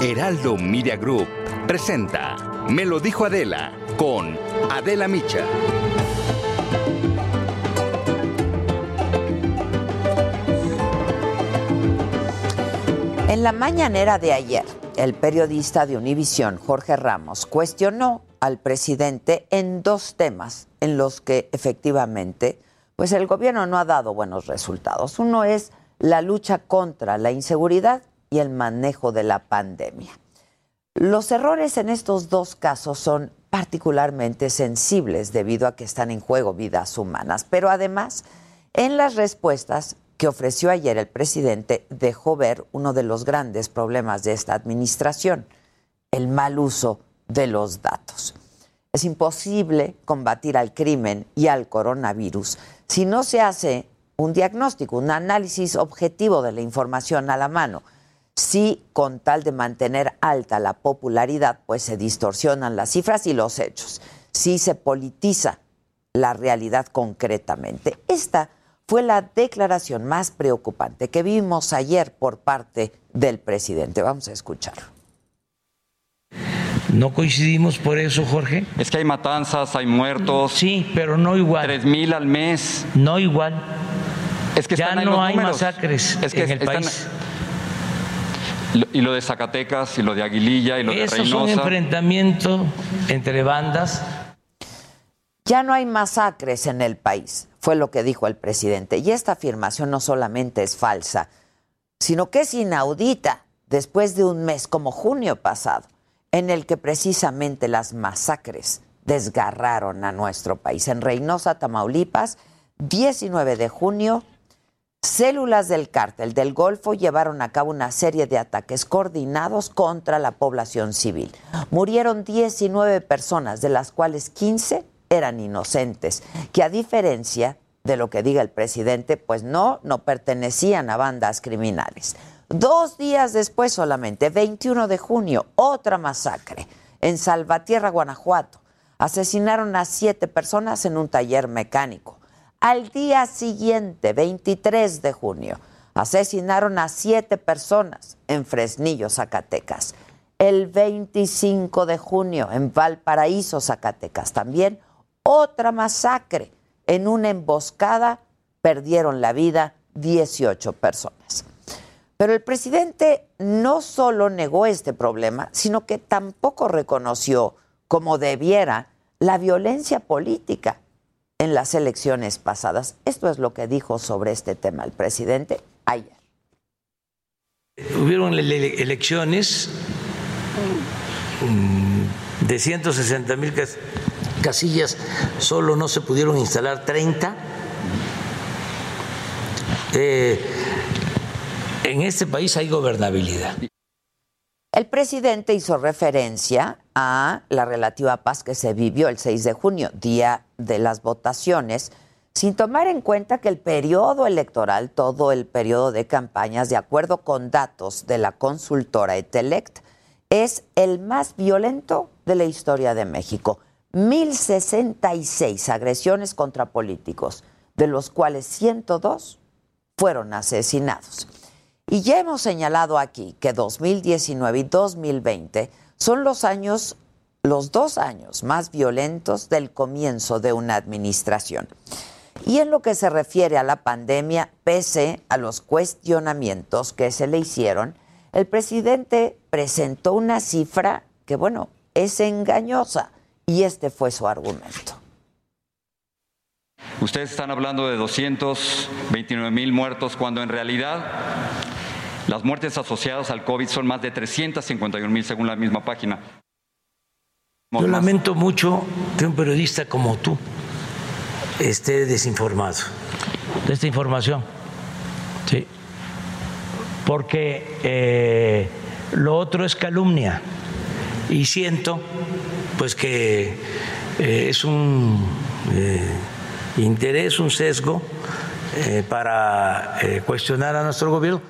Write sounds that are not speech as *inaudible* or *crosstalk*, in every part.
Heraldo Media Group presenta Me lo dijo Adela con Adela Micha. En la mañanera de ayer, el periodista de Univisión, Jorge Ramos, cuestionó al presidente en dos temas en los que efectivamente pues el gobierno no ha dado buenos resultados. Uno es la lucha contra la inseguridad y el manejo de la pandemia. Los errores en estos dos casos son particularmente sensibles debido a que están en juego vidas humanas, pero además en las respuestas que ofreció ayer el presidente dejó ver uno de los grandes problemas de esta administración, el mal uso de los datos. Es imposible combatir al crimen y al coronavirus si no se hace un diagnóstico, un análisis objetivo de la información a la mano. Si con tal de mantener alta la popularidad, pues se distorsionan las cifras y los hechos. Si se politiza la realidad concretamente. Esta fue la declaración más preocupante que vimos ayer por parte del presidente. Vamos a escucharlo. No coincidimos por eso, Jorge. Es que hay matanzas, hay muertos. Sí, pero no igual. Tres mil al mes. No igual. Es que ya están no hay números. masacres Es que en el están- país. Y lo de Zacatecas, y lo de Aguililla, y lo de Esos son Reynosa. enfrentamientos entre bandas. Ya no hay masacres en el país, fue lo que dijo el presidente. Y esta afirmación no solamente es falsa, sino que es inaudita después de un mes como junio pasado, en el que precisamente las masacres desgarraron a nuestro país. En Reynosa, Tamaulipas, 19 de junio, Células del cártel del Golfo llevaron a cabo una serie de ataques coordinados contra la población civil. Murieron 19 personas, de las cuales 15 eran inocentes, que a diferencia de lo que diga el presidente, pues no, no pertenecían a bandas criminales. Dos días después solamente, 21 de junio, otra masacre en Salvatierra, Guanajuato. Asesinaron a siete personas en un taller mecánico. Al día siguiente, 23 de junio, asesinaron a siete personas en Fresnillo, Zacatecas. El 25 de junio, en Valparaíso, Zacatecas, también otra masacre. En una emboscada perdieron la vida 18 personas. Pero el presidente no solo negó este problema, sino que tampoco reconoció, como debiera, la violencia política en las elecciones pasadas. Esto es lo que dijo sobre este tema el presidente ayer. Hubieron ele- ele- elecciones mm, de 160 mil casillas, solo no se pudieron instalar 30. Eh, en este país hay gobernabilidad. El presidente hizo referencia a la relativa paz que se vivió el 6 de junio, día de las votaciones, sin tomar en cuenta que el periodo electoral, todo el periodo de campañas, de acuerdo con datos de la consultora Etelect, es el más violento de la historia de México. 1.066 agresiones contra políticos, de los cuales 102 fueron asesinados. Y ya hemos señalado aquí que 2019 y 2020 son los años, los dos años más violentos del comienzo de una administración. Y en lo que se refiere a la pandemia, pese a los cuestionamientos que se le hicieron, el presidente presentó una cifra que, bueno, es engañosa. Y este fue su argumento. Ustedes están hablando de 229 mil muertos cuando en realidad las muertes asociadas al COVID son más de 351 mil según la misma página. Yo lamento mucho que un periodista como tú esté desinformado de esta información. Sí. porque eh, lo otro es calumnia y siento pues que eh, es un eh, interés, un sesgo para cuestionar a nuestro gobierno.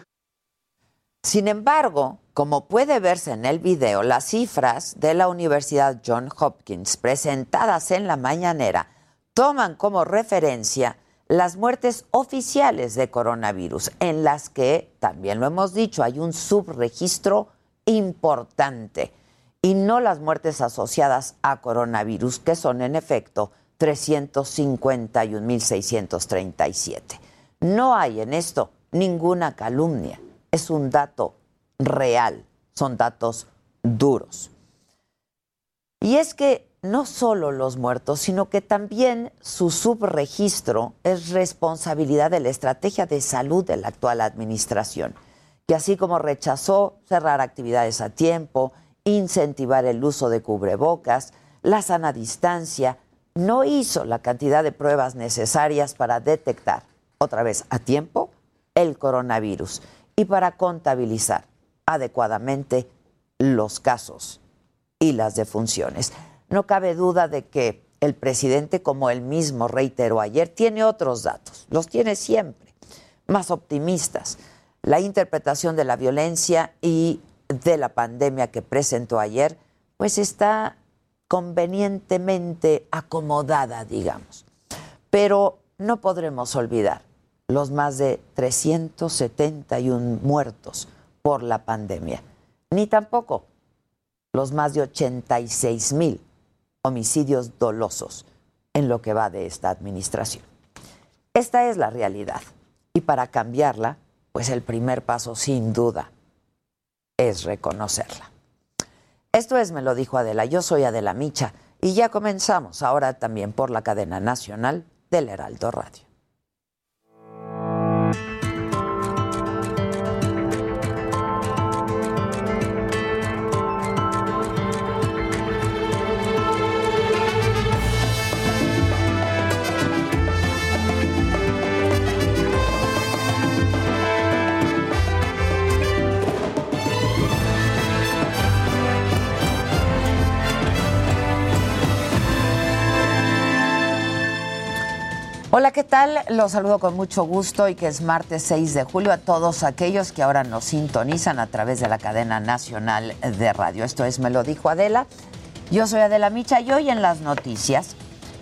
Sin embargo, como puede verse en el video, las cifras de la Universidad John Hopkins presentadas en la mañanera toman como referencia las muertes oficiales de coronavirus, en las que, también lo hemos dicho, hay un subregistro importante, y no las muertes asociadas a coronavirus, que son en efecto 351.637. No hay en esto ninguna calumnia, es un dato real, son datos duros. Y es que no solo los muertos, sino que también su subregistro es responsabilidad de la estrategia de salud de la actual administración, que así como rechazó cerrar actividades a tiempo, incentivar el uso de cubrebocas, la sana distancia, no hizo la cantidad de pruebas necesarias para detectar, otra vez a tiempo, el coronavirus y para contabilizar adecuadamente los casos y las defunciones. No cabe duda de que el presidente, como él mismo reiteró ayer, tiene otros datos, los tiene siempre, más optimistas. La interpretación de la violencia y de la pandemia que presentó ayer, pues está convenientemente acomodada, digamos. Pero no podremos olvidar los más de 371 muertos por la pandemia, ni tampoco los más de 86 mil homicidios dolosos en lo que va de esta administración. Esta es la realidad y para cambiarla, pues el primer paso sin duda es reconocerla. Esto es, me lo dijo Adela, yo soy Adela Micha y ya comenzamos ahora también por la cadena nacional del Heraldo Radio. Hola, ¿qué tal? Los saludo con mucho gusto y que es martes 6 de julio a todos aquellos que ahora nos sintonizan a través de la cadena nacional de radio. Esto es Me lo dijo Adela. Yo soy Adela Micha y hoy en las noticias,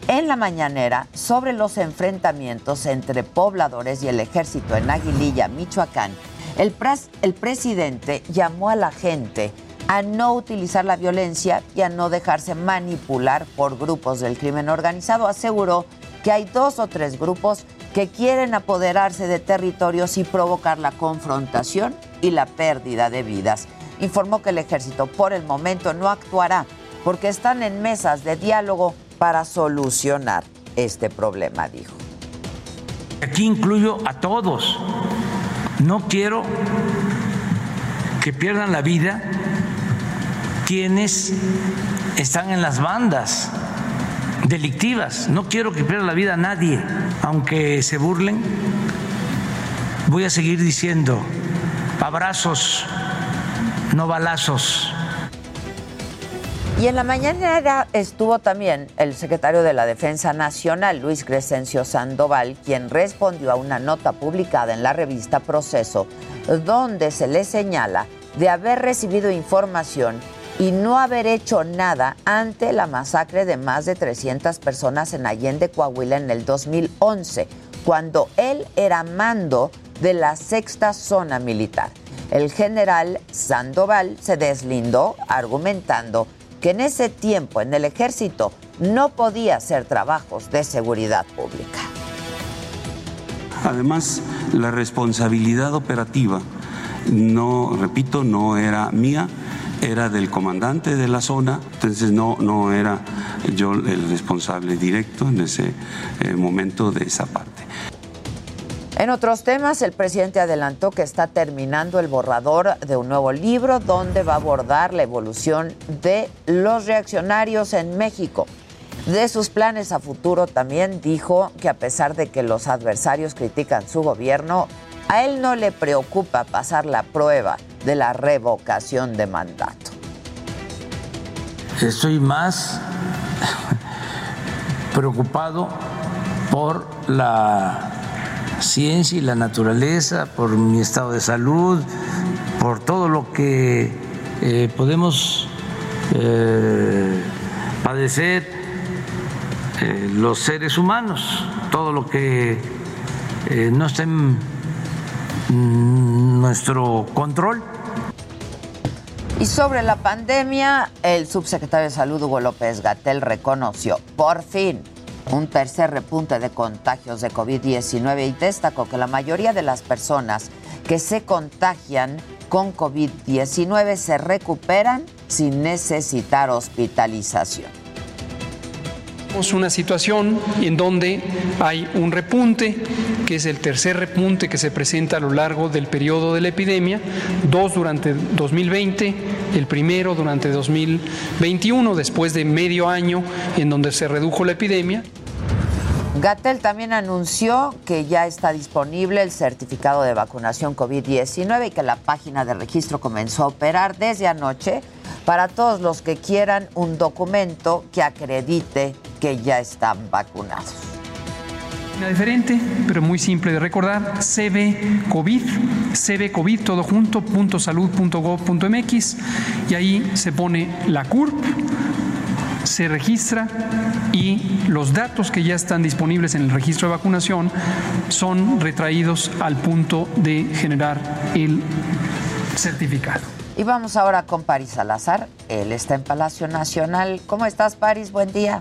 en la mañanera, sobre los enfrentamientos entre pobladores y el ejército en Aguililla, Michoacán, el, el presidente llamó a la gente a no utilizar la violencia y a no dejarse manipular por grupos del crimen organizado. Aseguró que hay dos o tres grupos que quieren apoderarse de territorios y provocar la confrontación y la pérdida de vidas. Informó que el ejército por el momento no actuará porque están en mesas de diálogo para solucionar este problema, dijo. Aquí incluyo a todos. No quiero que pierdan la vida quienes están en las bandas delictivas. No quiero que pierda la vida a nadie, aunque se burlen. Voy a seguir diciendo abrazos, no balazos. Y en la mañana estuvo también el secretario de la Defensa Nacional, Luis Crescencio Sandoval, quien respondió a una nota publicada en la revista Proceso, donde se le señala de haber recibido información y no haber hecho nada ante la masacre de más de 300 personas en Allende, Coahuila en el 2011, cuando él era mando de la sexta zona militar. El general Sandoval se deslindó argumentando que en ese tiempo en el ejército no podía hacer trabajos de seguridad pública. Además, la responsabilidad operativa, no, repito, no era mía, era del comandante de la zona, entonces no, no era yo el responsable directo en ese eh, momento de esa parte. En otros temas, el presidente adelantó que está terminando el borrador de un nuevo libro donde va a abordar la evolución de los reaccionarios en México. De sus planes a futuro también dijo que a pesar de que los adversarios critican su gobierno, A él no le preocupa pasar la prueba de la revocación de mandato. Estoy más preocupado por la ciencia y la naturaleza, por mi estado de salud, por todo lo que eh, podemos eh, padecer eh, los seres humanos, todo lo que no esté en nuestro control. Y sobre la pandemia, el subsecretario de Salud Hugo López Gatel reconoció por fin un tercer repunte de contagios de COVID-19 y destacó que la mayoría de las personas que se contagian con COVID-19 se recuperan sin necesitar hospitalización. Tenemos una situación en donde hay un repunte, que es el tercer repunte que se presenta a lo largo del periodo de la epidemia, dos durante 2020, el primero durante 2021, después de medio año en donde se redujo la epidemia. Gatel también anunció que ya está disponible el certificado de vacunación COVID-19 y que la página de registro comenzó a operar desde anoche para todos los que quieran un documento que acredite que ya están vacunados. Una diferente, pero muy simple de recordar, CB COVID, CB COVID todo junto, punto salud, punto punto mx, y ahí se pone la CURP, se registra y los datos que ya están disponibles en el registro de vacunación son retraídos al punto de generar el certificado. Y vamos ahora con Paris Salazar. Él está en Palacio Nacional. ¿Cómo estás, Paris? Buen día.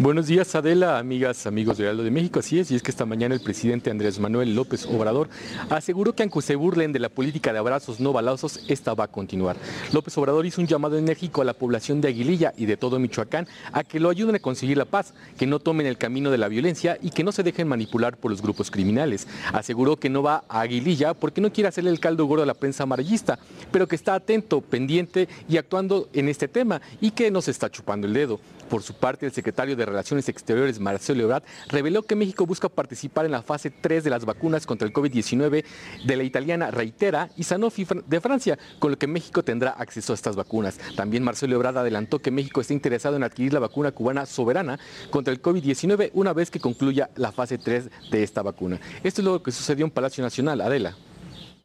Buenos días, Adela, amigas, amigos de Aldo de México. Así es, y es que esta mañana el presidente Andrés Manuel López Obrador aseguró que aunque se burlen de la política de abrazos no balazos, esta va a continuar. López Obrador hizo un llamado enérgico a la población de Aguililla y de todo Michoacán a que lo ayuden a conseguir la paz, que no tomen el camino de la violencia y que no se dejen manipular por los grupos criminales. Aseguró que no va a Aguililla porque no quiere hacerle el caldo gordo a la prensa amarillista, pero que está atento, pendiente y actuando en este tema y que no se está chupando el dedo. Por su parte, el secretario de Relaciones Exteriores, Marcelo Ebrard, reveló que México busca participar en la fase 3 de las vacunas contra el COVID-19 de la italiana Reitera y Sanofi de Francia, con lo que México tendrá acceso a estas vacunas. También Marcelo Ebrard adelantó que México está interesado en adquirir la vacuna cubana soberana contra el COVID-19 una vez que concluya la fase 3 de esta vacuna. Esto es lo que sucedió en Palacio Nacional. Adela.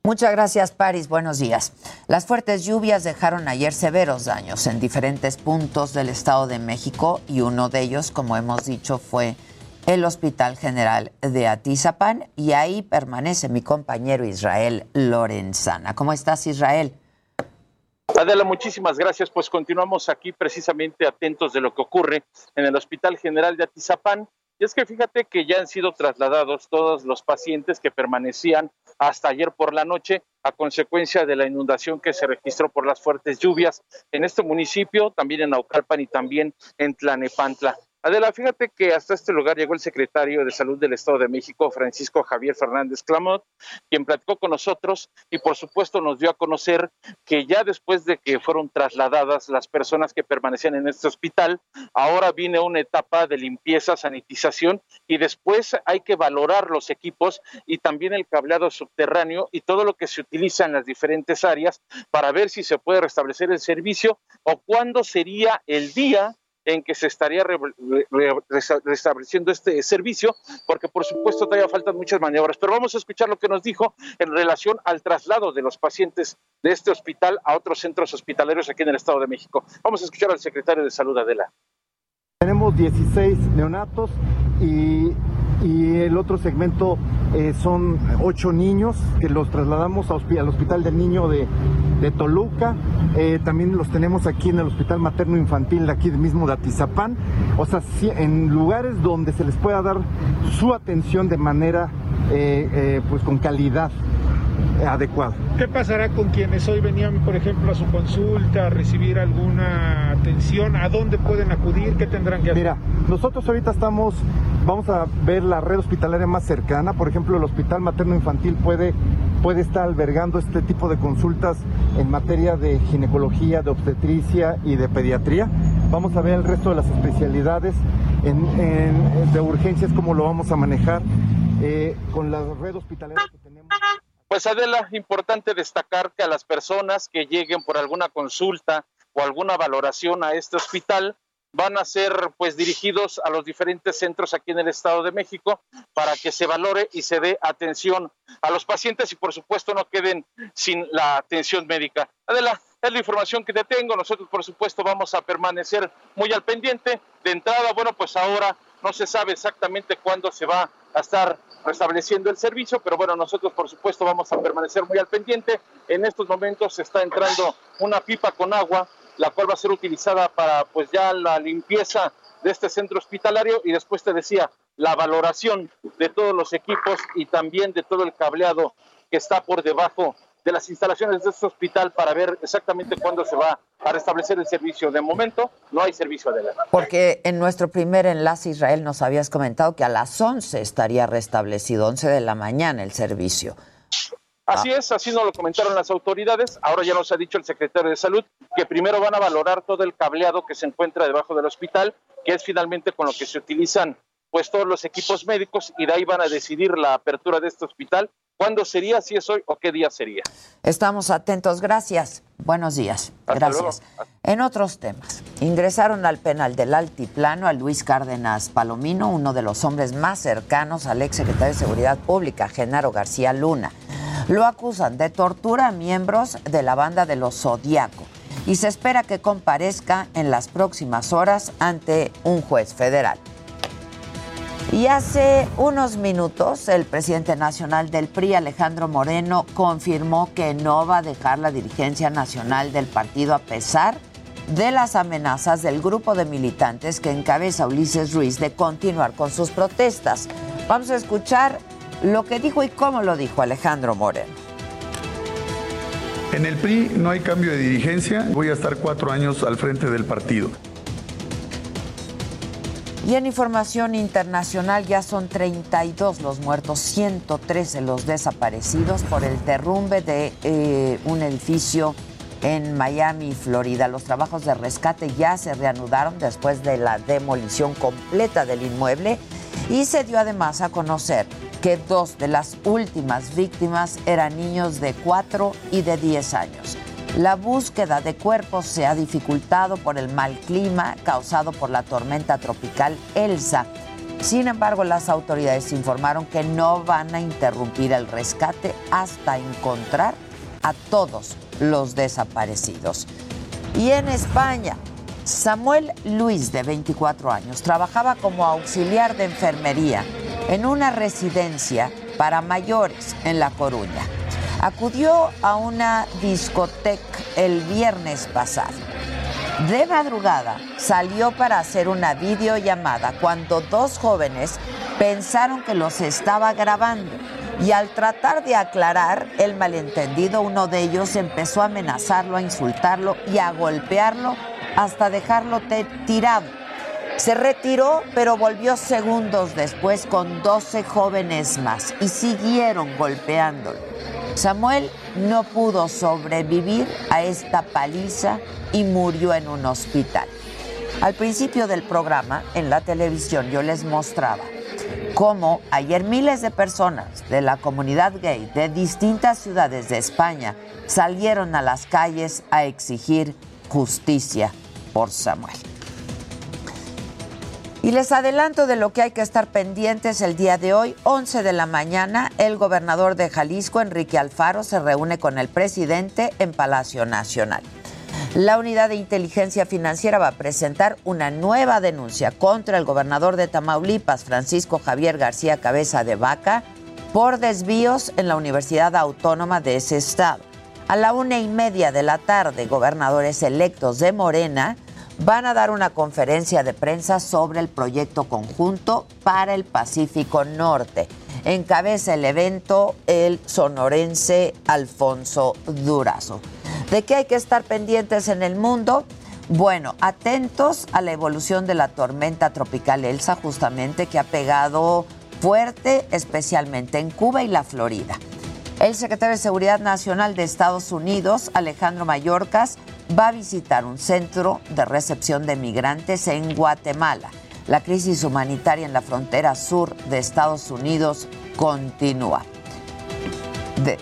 Muchas gracias, Paris. Buenos días. Las fuertes lluvias dejaron ayer severos daños en diferentes puntos del Estado de México y uno de ellos, como hemos dicho, fue el Hospital General de Atizapán y ahí permanece mi compañero Israel Lorenzana. ¿Cómo estás, Israel? Adela, muchísimas gracias. Pues continuamos aquí precisamente atentos de lo que ocurre en el Hospital General de Atizapán. Y es que fíjate que ya han sido trasladados todos los pacientes que permanecían hasta ayer por la noche a consecuencia de la inundación que se registró por las fuertes lluvias en este municipio, también en Naucalpan y también en Tlanepantla. Adela, fíjate que hasta este lugar llegó el secretario de Salud del Estado de México, Francisco Javier Fernández Clamot, quien platicó con nosotros y por supuesto nos dio a conocer que ya después de que fueron trasladadas las personas que permanecían en este hospital, ahora viene una etapa de limpieza, sanitización y después hay que valorar los equipos y también el cableado subterráneo y todo lo que se utiliza en las diferentes áreas para ver si se puede restablecer el servicio o cuándo sería el día en que se estaría restableciendo este servicio, porque por supuesto todavía faltan muchas maniobras. Pero vamos a escuchar lo que nos dijo en relación al traslado de los pacientes de este hospital a otros centros hospitalarios aquí en el Estado de México. Vamos a escuchar al secretario de Salud, Adela. Tenemos 16 neonatos y y el otro segmento eh, son ocho niños que los trasladamos al Hospital del Niño de, Toluca. Eh, también los tenemos aquí en el Hospital Materno Infantil de aquí mismo de Atizapán. O sea, en lugares donde se les pueda dar su atención de manera eh, pues con calidad adecuado. ¿Qué pasará con quienes hoy venían, por ejemplo, a su consulta, a recibir alguna atención? ¿A dónde pueden acudir? ¿Qué tendrán que hacer? Mira, nosotros ahorita estamos, vamos a ver la red hospitalaria más cercana. Por ejemplo, el Hospital Materno Infantil puede, puede estar albergando este tipo de consultas en materia de ginecología, de obstetricia y de pediatría. Vamos a ver el resto de las especialidades en, de urgencias, cómo lo vamos a manejar. eh, con la red hospitalera que tenemos. Pues Adela, importante destacar que a las personas que lleguen por alguna consulta o alguna valoración a este hospital, van a ser pues dirigidos a los diferentes centros aquí en el Estado de México para que se valore y se dé atención a los pacientes y por supuesto no queden sin la atención médica. Adela, es la información que te tengo. Nosotros por supuesto vamos a permanecer muy al pendiente. De entrada, bueno, pues ahora no se sabe exactamente cuándo se va a estar restableciendo el servicio, pero bueno, nosotros por supuesto vamos a permanecer muy al pendiente. En estos momentos está entrando una pipa con agua la cual va a ser utilizada para pues ya la limpieza de este centro hospitalario y después te decía la valoración de todos los equipos y también de todo el cableado que está por debajo de las instalaciones de este hospital para ver exactamente cuándo se va a restablecer el servicio. De momento no hay servicio adelante. Porque en nuestro primer enlace Israel nos habías comentado que a las 11 estaría restablecido, 11 de la mañana el servicio. Así es, así nos lo comentaron las autoridades. Ahora ya nos ha dicho el secretario de Salud que primero van a valorar todo el cableado que se encuentra debajo del hospital, que es finalmente con lo que se utilizan pues todos los equipos médicos y de ahí van a decidir la apertura de este hospital. ¿Cuándo sería? Si es hoy o qué día sería. Estamos atentos. Gracias. Buenos días. Gracias. En otros temas, ingresaron al penal del Altiplano a Luis Cárdenas Palomino, uno de los hombres más cercanos al ex secretario de Seguridad Pública, Genaro García Luna. Lo acusan de tortura a miembros de la banda de los Zodiaco y se espera que comparezca en las próximas horas ante un juez federal. Y hace unos minutos el presidente nacional del PRI, Alejandro Moreno, confirmó que no va a dejar la dirigencia nacional del partido a pesar de las amenazas del grupo de militantes que encabeza Ulises Ruiz de continuar con sus protestas. Vamos a escuchar lo que dijo y cómo lo dijo Alejandro Moreno. En el PRI no hay cambio de dirigencia, voy a estar cuatro años al frente del partido. Y en información internacional ya son 32 los muertos, 113 los desaparecidos por el derrumbe de eh, un edificio en Miami, Florida. Los trabajos de rescate ya se reanudaron después de la demolición completa del inmueble y se dio además a conocer que dos de las últimas víctimas eran niños de 4 y de 10 años. La búsqueda de cuerpos se ha dificultado por el mal clima causado por la tormenta tropical Elsa. Sin embargo, las autoridades informaron que no van a interrumpir el rescate hasta encontrar a todos los desaparecidos. Y en España, Samuel Luis, de 24 años, trabajaba como auxiliar de enfermería en una residencia para mayores en La Coruña. Acudió a una discoteca el viernes pasado. De madrugada salió para hacer una videollamada cuando dos jóvenes pensaron que los estaba grabando y al tratar de aclarar el malentendido uno de ellos empezó a amenazarlo, a insultarlo y a golpearlo hasta dejarlo tirado. Se retiró, pero volvió segundos después con 12 jóvenes más y siguieron golpeándolo. Samuel no pudo sobrevivir a esta paliza y murió en un hospital. Al principio del programa, en la televisión, yo les mostraba cómo ayer miles de personas de la comunidad gay de distintas ciudades de España salieron a las calles a exigir justicia por Samuel. Y les adelanto de lo que hay que estar pendientes el día de hoy, 11 de la mañana, el gobernador de Jalisco, Enrique Alfaro, se reúne con el presidente en Palacio Nacional. La unidad de inteligencia financiera va a presentar una nueva denuncia contra el gobernador de Tamaulipas, Francisco Javier García Cabeza de Vaca, por desvíos en la Universidad Autónoma de ese estado. A la una y media de la tarde, gobernadores electos de Morena van a dar una conferencia de prensa sobre el proyecto conjunto para el Pacífico Norte. Encabeza el evento el sonorense Alfonso Durazo. ¿De qué hay que estar pendientes en el mundo? Bueno, atentos a la evolución de la tormenta tropical Elsa, justamente que ha pegado fuerte, especialmente en Cuba y la Florida. El secretario de Seguridad Nacional de Estados Unidos, Alejandro Mayorkas, va a visitar un centro de recepción de migrantes en Guatemala. La crisis humanitaria en la frontera sur de Estados Unidos continúa. De,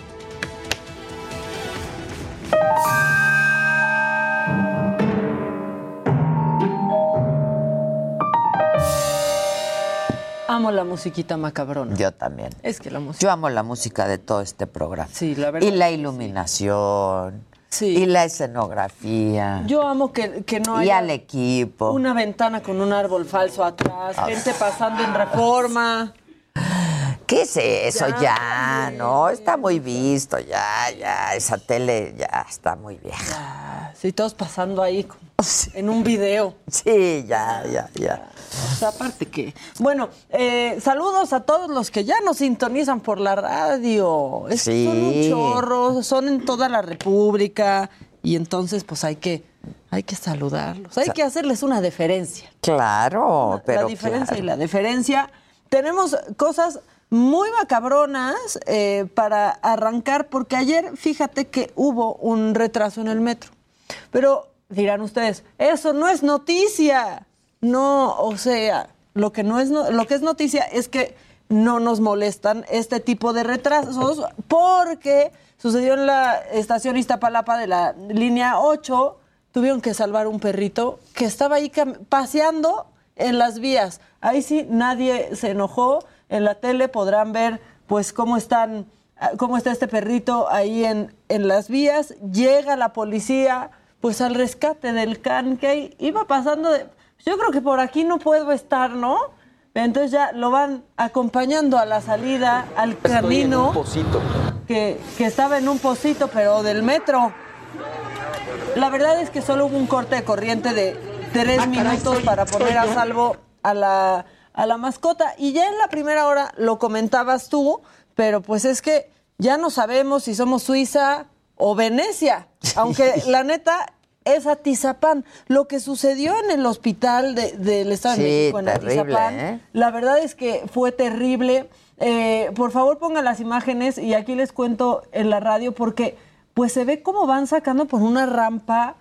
Amo la musiquita macabrona. yo también. Es que la música. Yo amo la música de todo este programa. Sí, la verdad Y la iluminación. Sí. Y la escenografía. Yo amo que, que no y haya al equipo. una ventana con un árbol falso atrás, gente pasando en reforma. ¿Qué es eso ya? Ya, no, está muy visto ya, ya. Esa tele ya está muy vieja. Sí, todos pasando ahí como *laughs* en un video. Sí, ya, ya, ya. O sea, aparte que. Bueno, eh, saludos a todos los que ya nos sintonizan por la radio. Es que Son un Sí. chorro, son en toda la República. Y entonces, pues hay que, hay que saludarlos. Hay que hacerles una deferencia. Claro, pero la diferencia claro. y la deferencia. Tenemos cosas muy macabronas eh, para arrancar, porque ayer, fíjate que hubo un retraso en el metro. Pero dirán ustedes, eso no es noticia. No, o sea, lo que no es no- lo que es noticia es que no nos molestan este tipo de retrasos porque sucedió en la estación Iztapalapa de la línea 8, tuvieron que salvar un perrito que estaba ahí paseando en las vías. Ahí sí nadie se enojó. En la tele podrán ver pues cómo están ah, cómo está este perrito ahí en, en las vías. Llega la policía pues al rescate del can que iba pasando de yo creo que por aquí no puedo estar, ¿no? Entonces ya lo van acompañando a la salida, al camino que, que estaba en un pocito, pero del metro. La verdad es que solo hubo un corte de corriente de tres minutos para poner a salvo a la, a la mascota. Y ya en la primera hora lo comentabas tú, pero pues es que ya no sabemos si somos Suiza o Venecia. Aunque la neta es Atizapán. Lo que sucedió en el hospital de- del Estado de México en terrible, Atizapán, ¿eh? la verdad es que fue terrible. Eh, por favor, pongan las imágenes y aquí les cuento en la radio porque pues se ve cómo van sacando por una rampa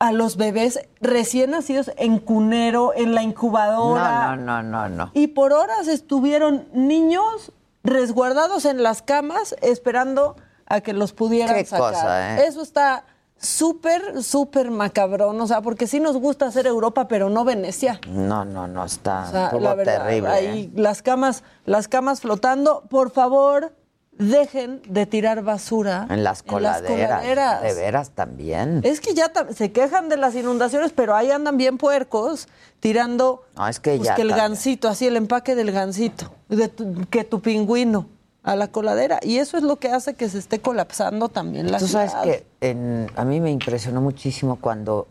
a los bebés recién nacidos en cunero, en la incubadora. No, no, no, no, no. Y por horas estuvieron niños resguardados en las camas esperando a que los pudieran Qué sacar. cosa, ¿eh? Eso está súper, súper macabrón. O sea, porque sí nos gusta hacer Europa, pero no Venecia. No, no, no, está O sea, estuvo la verdad, terrible. ahí ¿eh? las camas, las camas flotando. Por favor, dejen de tirar basura En las coladeras. coladeras. De veras también. Es que ya se quejan de las inundaciones, pero ahí andan bien puercos tirando No, es que pues, ya que el también. gansito, así el empaque del gansito, de tu- que tu pingüino a la coladera. Y eso es lo que hace que se esté colapsando también la Tú sabes que en- a mí me impresionó muchísimo cuando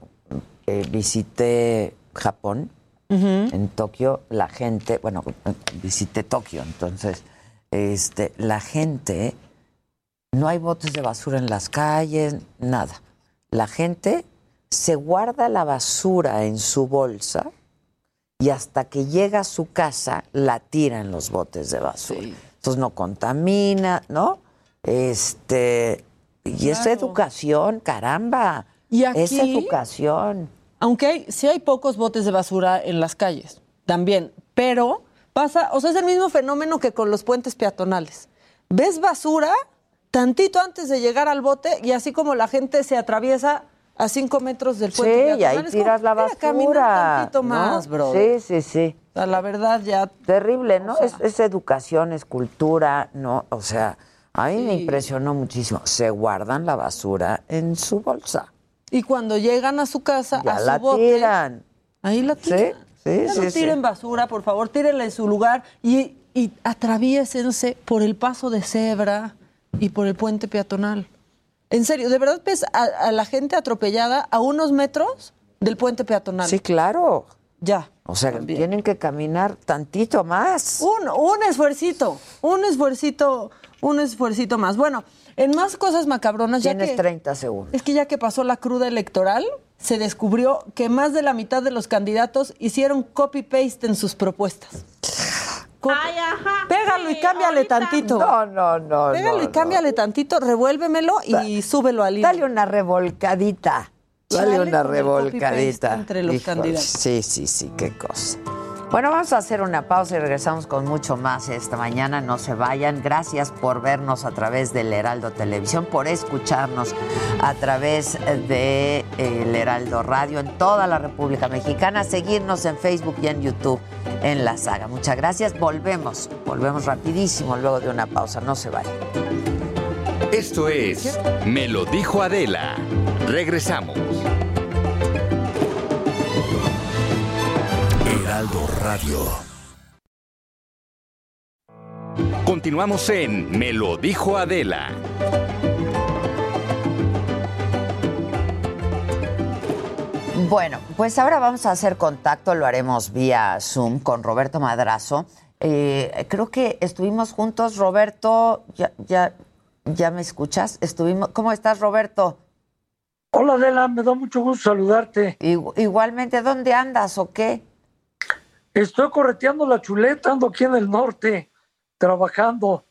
eh, visité Japón, en Tokio, la gente, bueno, visité Tokio, entonces, este, la gente, no hay botes de basura en las calles, nada. La gente se guarda la basura en su bolsa y hasta que llega a su casa la tira en los botes de basura. Entonces no contamina, ¿no? Este y es educación, caramba. Y es aquí- educación. Aunque hay, sí hay pocos botes de basura en las calles, también, pero pasa, o sea, es el mismo fenómeno que con los puentes peatonales. Ves basura tantito antes de llegar al bote y así como la gente se atraviesa a cinco metros del Sí, puente y peatonal. ahí es como, tiras la "Mira, caminar basura. tantito ¿no? más, bro. Sí, sí, sí. O sea, la verdad ya... Terrible, ¿no? O sea- es, es educación, es cultura, ¿no? O sea, a mí me Sí. impresionó muchísimo. Se guardan la basura en su bolsa. Y cuando llegan a su casa, Ya a su la bote, tiran. ahí la tiran. sí, Ya sí, no sí. tiren basura, por favor, tírenla en su lugar y, y atraviésense por el paso de cebra y por el puente peatonal. En serio, ¿de verdad ves a, a la gente atropellada a unos metros del puente peatonal? Sí, claro. Ya. O sea, También. tienen que caminar tantito más. Un, un esfuercito, un esfuercito, un esfuercito más. Bueno, en más cosas macabronas, ya que... 30 segundos. Es que ya que pasó la cruda electoral, se descubrió que más de la mitad de los candidatos hicieron copy-paste en sus propuestas. Co- Pégalo y cámbiale tantito. No, no, no. Pégalo no, y cámbiale tantito, revuélvemelo y súbelo al hilo. Dale una revolcadita. Dale una revolcadita. entre los candidatos. Sí, sí, sí, qué cosa. Bueno, vamos a hacer una pausa y regresamos con mucho más esta mañana. No se vayan. Gracias por vernos a través del Heraldo Televisión, por escucharnos a través de eh, el Heraldo Radio en toda la República Mexicana, seguirnos en Facebook y en YouTube en la saga. Muchas gracias. Volvemos, volvemos rapidísimo luego de una pausa. No se vayan. Esto es Me lo dijo Adela. Regresamos. Heraldo Radio. Continuamos en Me lo dijo Adela. Bueno, pues ahora vamos a hacer contacto, lo haremos vía Zoom con Roberto Madrazo. Eh, creo que estuvimos juntos, Roberto, ya, ya, ya me escuchas. Estuvimos, ¿cómo estás, Roberto? Hola, Adela, me da mucho gusto saludarte. igualmente, ¿dónde andas o qué? Estoy correteando la chuleta, ando aquí en el norte, trabajando.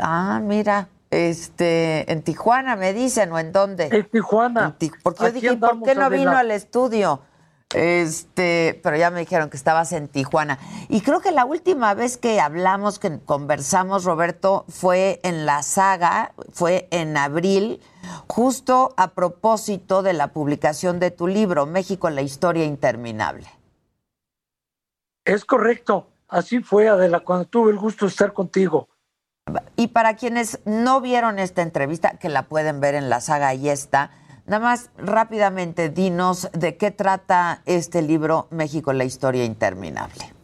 Ah, mira, este, en Tijuana me dicen, ¿o en dónde? En Tijuana. Porque yo dije, ¿por qué no vino al estudio? Este, pero ya me dijeron que estabas en Tijuana. Y creo que la última vez que hablamos, que conversamos, Roberto, fue en la saga, fue en abril, justo a propósito de la publicación de tu libro, México, la historia interminable. Es correcto, así fue, Adela, cuando tuve el gusto de estar contigo. Y para quienes no vieron esta entrevista, que la pueden ver en la saga y está, nada más rápidamente dinos de qué trata este libro México, la historia interminable.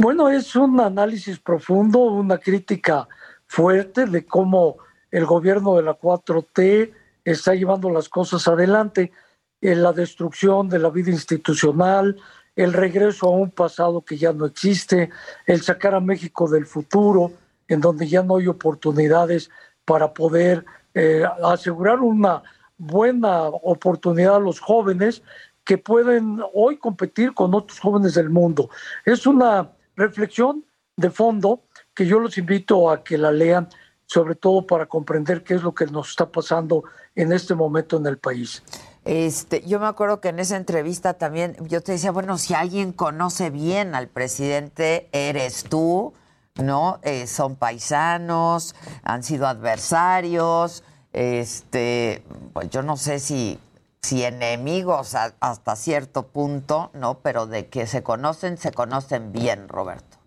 Bueno, es un análisis profundo, una crítica fuerte de cómo el gobierno de la 4T está llevando las cosas adelante, en la destrucción de la vida institucional, el regreso a un pasado que ya no existe, el sacar a México del futuro, en donde ya no hay oportunidades para poder eh, asegurar una buena oportunidad a los jóvenes que pueden hoy competir con otros jóvenes del mundo. Es una reflexión de fondo que yo los invito a que la lean, sobre todo para comprender qué es lo que nos está pasando en este momento en el país. Este, yo me acuerdo que en esa entrevista también yo te decía, bueno, si alguien conoce bien al presidente, eres tú, ¿no? Eh, son paisanos, han sido adversarios, este, pues yo no sé si, si enemigos hasta cierto punto, ¿no? Pero de que se conocen, se conocen bien, Roberto.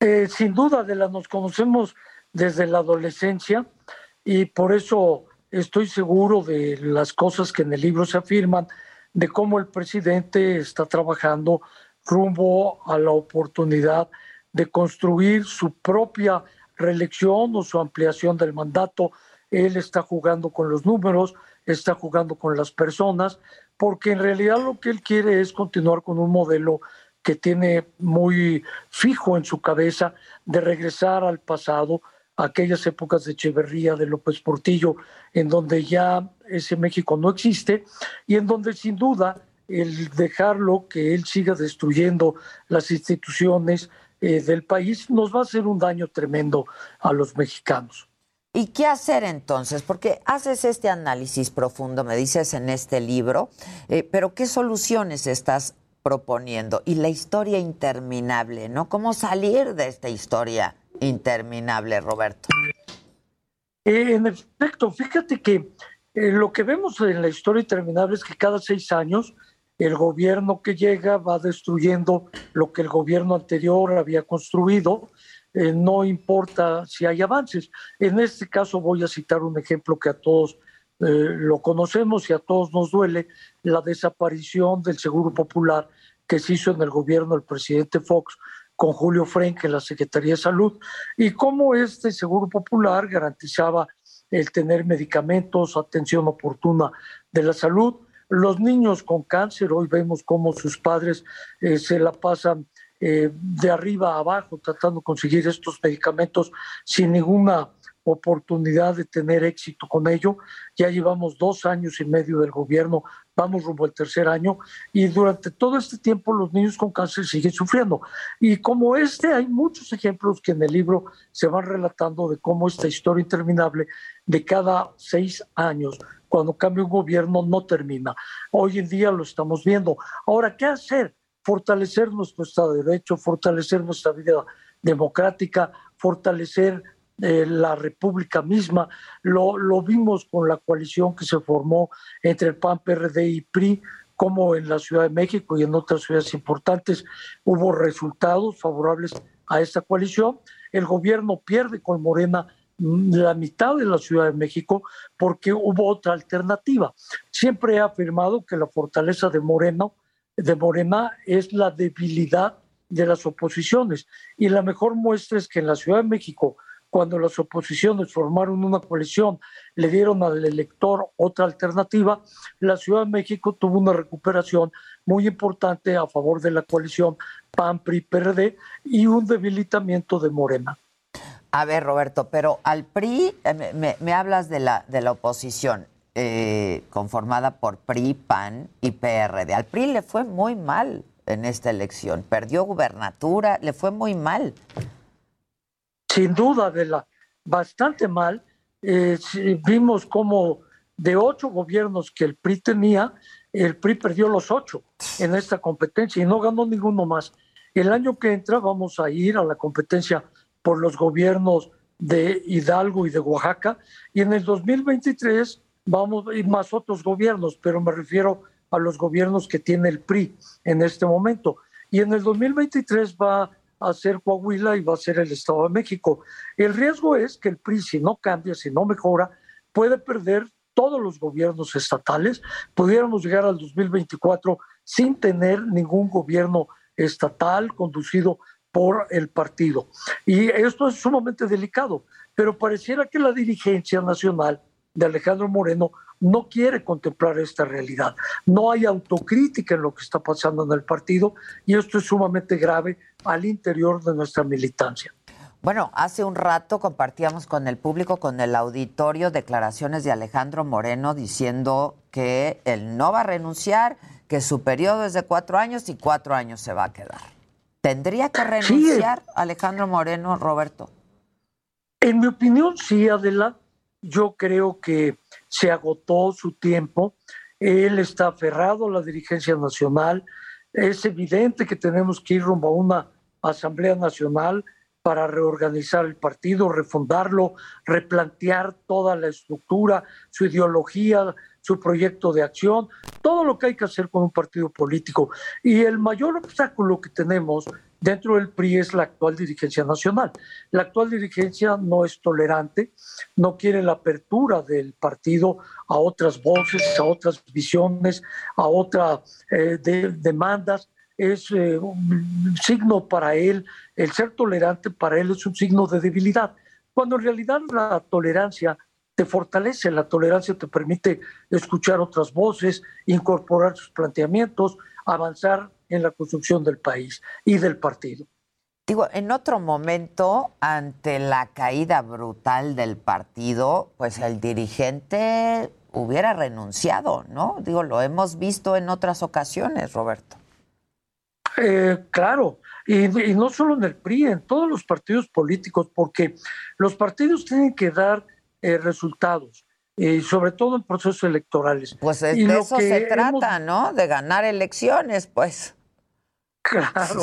Eh, sin duda, de la nos conocemos desde la adolescencia y por eso estoy seguro de las cosas que en el libro se afirman, de cómo el presidente está trabajando rumbo a la oportunidad de construir su propia reelección o su ampliación del mandato. Él está jugando con los números, está jugando con las personas, porque en realidad lo que él quiere es continuar con un modelo que tiene muy fijo en su cabeza de regresar al pasado, aquellas épocas de Echeverría, de López Portillo, en donde ya ese México no existe y en donde sin duda el dejarlo que él siga destruyendo las instituciones eh, del país nos va a hacer un daño tremendo a los mexicanos. ¿Y qué hacer entonces? Porque haces este análisis profundo, me dices en este libro, eh, pero ¿qué soluciones estás proponiendo? Y la historia interminable, ¿no? ¿Cómo salir de esta historia interminable, Roberto. Eh, en efecto, fíjate que eh, lo que vemos en la historia interminable es que cada seis años el gobierno que llega va destruyendo lo que el gobierno anterior había construido, eh, no importa si hay avances. En este caso voy a citar un ejemplo que a todos lo conocemos y a todos nos duele, la desaparición del Seguro Popular que se hizo en el gobierno del presidente Fox con Julio Frenk en la Secretaría de Salud y cómo este Seguro Popular garantizaba el tener medicamentos, atención oportuna de la salud. Los niños con cáncer, hoy vemos cómo sus padres eh, se la pasan eh, de arriba a abajo tratando de conseguir estos medicamentos sin ninguna oportunidad de tener éxito con ello. Ya llevamos dos años y medio del gobierno, vamos rumbo al tercer año, y durante todo este tiempo los niños con cáncer siguen sufriendo. Y como este, hay muchos ejemplos que en el libro se van relatando de cómo esta historia interminable de cada seis años, cuando cambia un gobierno, no termina. Hoy en día lo estamos viendo. Ahora, ¿qué hacer? fortalecer nuestro Estado de Derecho, fortalecer nuestra vida democrática, fortalecer eh, la República misma. Lo, lo vimos con la coalición que se formó entre el PAN, PRD y PRI, como en la Ciudad de México y en otras ciudades importantes hubo resultados favorables a esta coalición. El gobierno pierde con Morena la mitad de la Ciudad de México porque hubo otra alternativa. Siempre he afirmado que la fortaleza de Moreno, de Morena es la debilidad de las oposiciones y la mejor muestra es que en la Ciudad de México cuando las oposiciones formaron una coalición, le dieron al elector otra alternativa, la Ciudad de México tuvo una recuperación muy importante a favor de la coalición PAN, PRI, PRD y un debilitamiento de Morena. A ver, Roberto, pero al PRI, eh, me, hablas de la, de la oposición eh, conformada por PRI, PAN y PRD. Al PRI le fue muy mal en esta elección, perdió gubernatura, le fue muy mal. Sin duda, de la bastante mal. Eh, vimos como de ocho gobiernos que el PRI tenía, el PRI perdió los ocho en esta competencia y no ganó ninguno más. El año que entra vamos a ir a la competencia por los gobiernos de Hidalgo y de Oaxaca, y en el 2023 vamos a ir más otros gobiernos, pero me refiero a los gobiernos que tiene el PRI en este momento. Y en el 2023 va a ser Coahuila y va a ser el Estado de México. El riesgo es que el PRI, si no cambia, si no mejora, puede perder todos los gobiernos estatales. Pudiéramos llegar al 2024 sin tener ningún gobierno estatal conducido por el partido. Y esto es sumamente delicado, pero pareciera que la dirigencia nacional de Alejandro Moreno no quiere contemplar esta realidad. No hay autocrítica en lo que está pasando en el partido y esto es sumamente grave al interior de nuestra militancia. Bueno, hace un rato compartíamos con el público, con el auditorio, declaraciones de Alejandro Moreno diciendo que él no va a renunciar, que su periodo es de cuatro años y cuatro años se va a quedar. ¿Tendría que renunciar Alejandro Moreno, Roberto? En mi opinión, sí, Adela. Yo creo que se agotó su tiempo. Él está aferrado a la dirigencia nacional. Es evidente que tenemos que ir rumbo a una Asamblea Nacional para reorganizar el partido, refundarlo, replantear toda la estructura, su ideología, su proyecto de acción, todo lo que hay que hacer con un partido político. Y el mayor obstáculo que tenemos dentro del PRI es la actual dirigencia nacional. La actual dirigencia no es tolerante, no quiere la apertura del partido a otras voces, a otras visiones, a otras eh, demandas. Es eh, un signo para él, el ser tolerante para él es un signo de debilidad, cuando en realidad la tolerancia te fortalece, la tolerancia te permite escuchar otras voces, incorporar sus planteamientos, avanzar en la construcción del país y del partido. Digo, en otro momento, ante la caída brutal del partido, pues el dirigente hubiera renunciado, ¿no? Digo, lo hemos visto en otras ocasiones, Roberto. Eh, claro, y, no solo en el PRI, en todos los partidos políticos, porque los partidos tienen que dar eh, resultados, y sobre todo en procesos electorales. Pues de eso se trata, ¿no? De ganar elecciones, pues. Claro,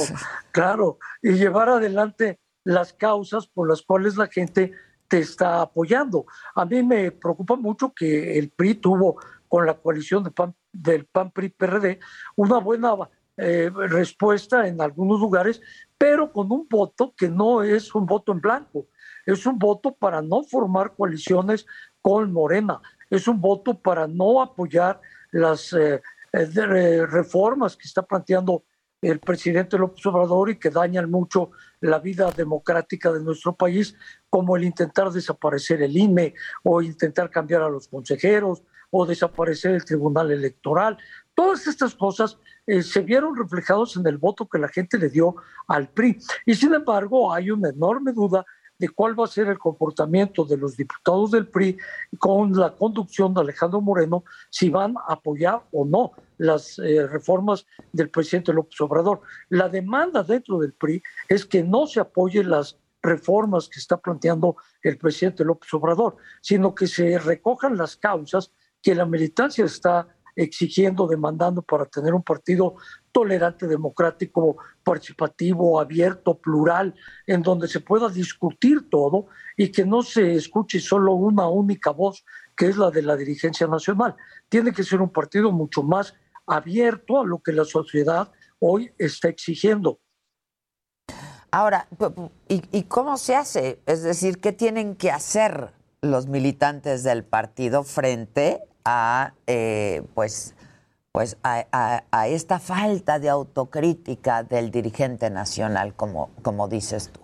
claro, y llevar adelante las causas por las cuales la gente te está apoyando. A mí me preocupa mucho que el PRI tuvo con la coalición de del PAN-PRI-PRD una buena eh, respuesta en algunos lugares, pero con un voto que no es un voto en blanco. Es un voto para no formar coaliciones con Morena, es un voto para no apoyar las eh, eh, reformas que está planteando el presidente López Obrador y que dañan mucho la vida democrática de nuestro país, como el intentar desaparecer el INE o intentar cambiar a los consejeros o desaparecer el Tribunal Electoral. Todas estas cosas eh, se vieron reflejados en el voto que la gente le dio al PRI. Y sin embargo, hay una enorme duda de cuál va a ser el comportamiento de los diputados del PRI con la conducción de Alejandro Moreno, si van a apoyar o no las eh, reformas del presidente López Obrador. La demanda dentro del PRI es que no se apoyen las reformas que está planteando el presidente López Obrador, sino que se recojan las causas que la militancia está exigiendo, demandando para tener un partido tolerante, democrático, participativo, abierto, plural, en donde se pueda discutir todo y que no se escuche solo una única voz, que es la de la dirigencia nacional. Tiene que ser un partido mucho más abierto a lo que la sociedad hoy está exigiendo. Ahora, ¿y, cómo se hace? Es decir, ¿qué tienen que hacer los militantes del partido frente a, eh, pues, pues a, esta falta de autocrítica del dirigente nacional, como, como dices tú?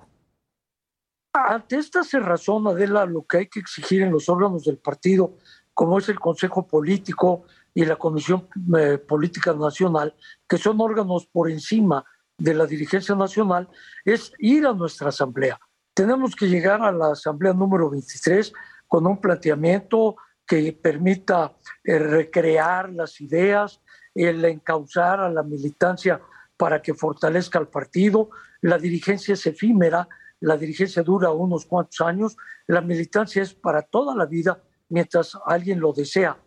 Ante esta cerrazón, Adela, lo que hay que exigir en los órganos del partido, como es el Consejo Político y la Comisión eh, Política Nacional, que son órganos por encima de la dirigencia nacional es ir a nuestra asamblea. Tenemos que llegar a la asamblea número 23 con un planteamiento que permita eh, recrear las ideas, el encauzar a la militancia para que fortalezca al partido. La dirigencia es efímera, la dirigencia dura unos cuantos años, la militancia es para toda la vida mientras alguien lo desea.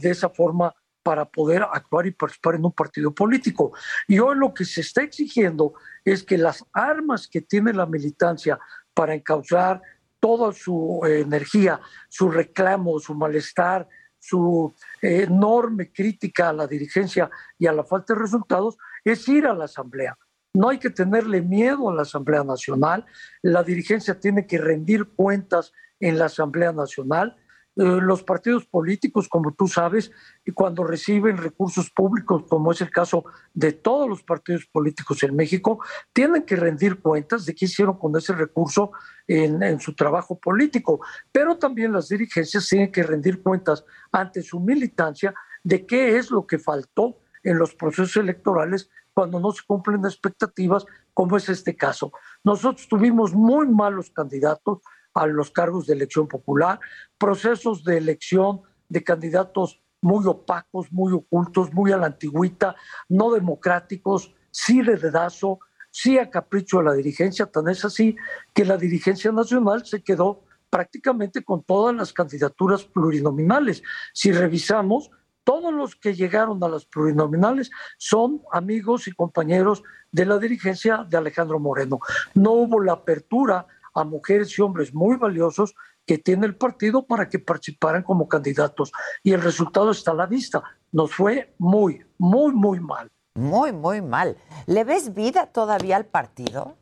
De esa forma para poder actuar y participar en un partido político. Y hoy lo que se está exigiendo es que las armas que tiene la militancia para encauzar toda su eh, energía, su reclamo, su malestar, su eh, enorme crítica a la dirigencia y a la falta de resultados, es ir a la Asamblea. No hay que tenerle miedo a la Asamblea Nacional. La dirigencia tiene que rendir cuentas en la Asamblea Nacional los partidos políticos, como tú sabes, y cuando reciben recursos públicos, como es el caso de todos los partidos políticos en México, tienen que rendir cuentas de qué hicieron con ese recurso en, en su trabajo político. Pero también las dirigencias tienen que rendir cuentas ante su militancia de qué es lo que faltó en los procesos electorales cuando no se cumplen expectativas, como es este caso. Nosotros tuvimos muy malos candidatos, a los cargos de elección popular, procesos de elección de candidatos muy opacos, muy ocultos, muy a la antigüita, no democráticos, sí de dedazo, sí a capricho de la dirigencia, tan es así que la dirigencia nacional se quedó prácticamente con todas las candidaturas plurinominales. Si revisamos, todos los que llegaron a las plurinominales son amigos y compañeros de la dirigencia de Alejandro Moreno. No hubo la apertura a mujeres y hombres muy valiosos que tiene el partido para que participaran como candidatos. Y el resultado está a la vista. Nos fue muy, muy, muy mal. Muy, muy mal. ¿Le ves vida todavía al partido?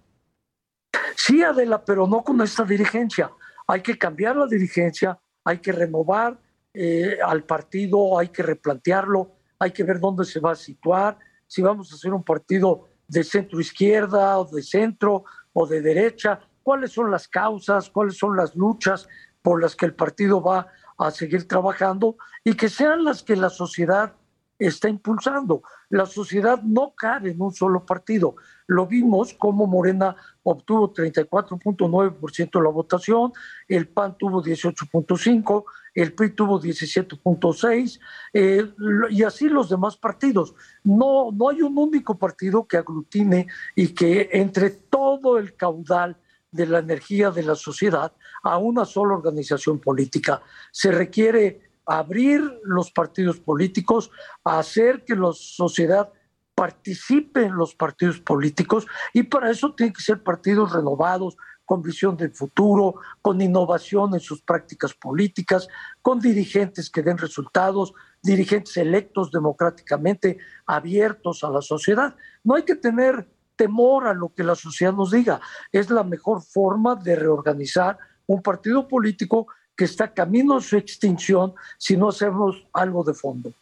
Sí, Adela, pero no con esta dirigencia. Hay que cambiar la dirigencia, hay que renovar eh, al partido, hay que replantearlo, hay que ver dónde se va a situar, si vamos a hacer un partido de centro izquierda o de centro o de derecha cuáles son las causas, cuáles son las luchas por las que el partido va a seguir trabajando y que sean las que la sociedad está impulsando. La sociedad no cabe en un solo partido. Lo vimos como Morena obtuvo 34.9% de la votación, el PAN tuvo 18.5%, el PRI tuvo 17.6% eh, y así los demás partidos. No, no hay un único partido que aglutine y que entre todo el caudal de la energía de la sociedad a una sola organización política. Se requiere abrir los partidos políticos, hacer que la sociedad participe en los partidos políticos y para eso tienen que ser partidos renovados, con visión del futuro, con innovación en sus prácticas políticas, con dirigentes que den resultados, dirigentes electos democráticamente, abiertos a la sociedad. No hay que tener temor a lo que la sociedad nos diga. Es la mejor forma de reorganizar un partido político que está camino a su extinción si no hacemos algo de fondo.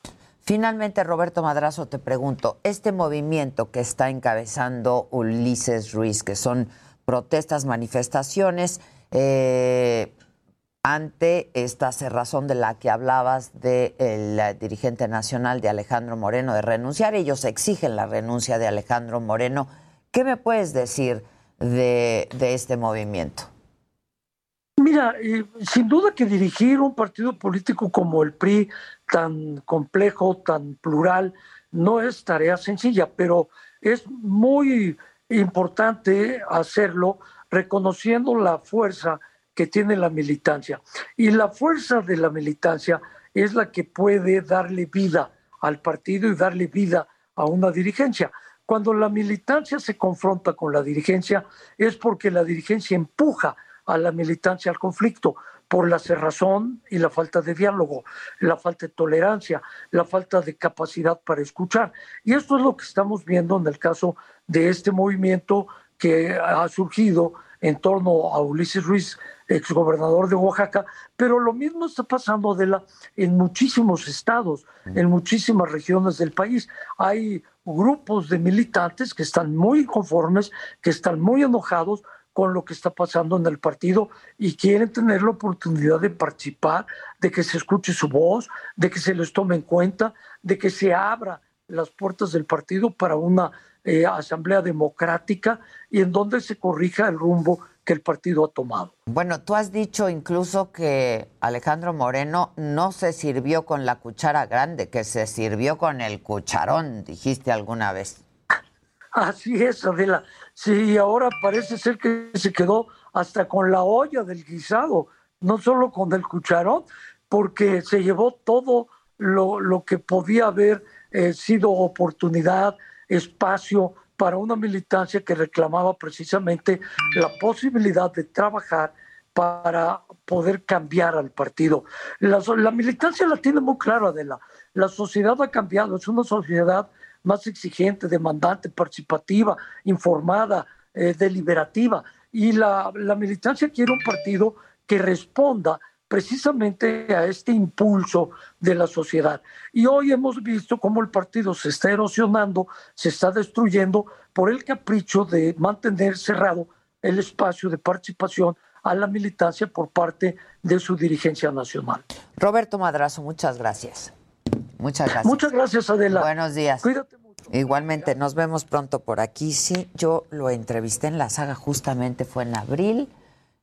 Finalmente, Roberto Madrazo, te pregunto, este movimiento que está encabezando Ulises Ruiz, que son protestas, manifestaciones, eh, ante esta cerrazón de la que hablabas del dirigente nacional de Alejandro Moreno de renunciar. Ellos exigen la renuncia de Alejandro Moreno. ¿Qué me puedes decir de, este movimiento? Mira, sin duda que dirigir un partido político como el PRI, tan complejo, tan plural, no es tarea sencilla, pero es muy importante hacerlo reconociendo la fuerza que tiene la militancia. Y la fuerza de la militancia es la que puede darle vida al partido y darle vida a una dirigencia. Cuando la militancia se confronta con la dirigencia es porque la dirigencia empuja a la militancia al conflicto por la cerrazón y la falta de diálogo, la falta de tolerancia, la falta de capacidad para escuchar. Y esto es lo que estamos viendo en el caso de este movimiento que ha surgido en torno a Ulises Ruiz, exgobernador de Oaxaca, pero lo mismo está pasando Adela, en muchísimos estados, en muchísimas regiones del país. Hay grupos de militantes que están muy inconformes, que están muy enojados con lo que está pasando en el partido y quieren tener la oportunidad de participar, de que se escuche su voz, de que se les tome en cuenta, de que se abra las puertas del partido para una eh, asamblea democrática y en donde se corrija el rumbo que el partido ha tomado. Bueno, tú has dicho incluso que Alejandro Moreno no se sirvió con la cuchara grande, que se sirvió con el cucharón, dijiste alguna vez. Así es, Adela. Sí, ahora parece ser que se quedó hasta con la olla del guisado, no solo con el cucharón, porque se llevó todo lo, lo que podía haber eh, sido oportunidad, espacio para una militancia que reclamaba precisamente la posibilidad de trabajar para poder cambiar al partido. La, militancia la tiene muy clara, Adela. La sociedad ha cambiado, es una sociedad más exigente, demandante, participativa, informada, eh, deliberativa. Y la militancia quiere un partido que responda precisamente a este impulso de la sociedad. Y hoy hemos visto cómo el partido se está erosionando, se está destruyendo por el capricho de mantener cerrado el espacio de participación a la militancia por parte de su dirigencia nacional. Roberto Madrazo, muchas gracias. Muchas gracias. Muchas gracias, Adela. Buenos días. Cuídate mucho. Igualmente, nos vemos pronto por aquí. Sí, yo lo entrevisté en la saga, justamente fue en abril.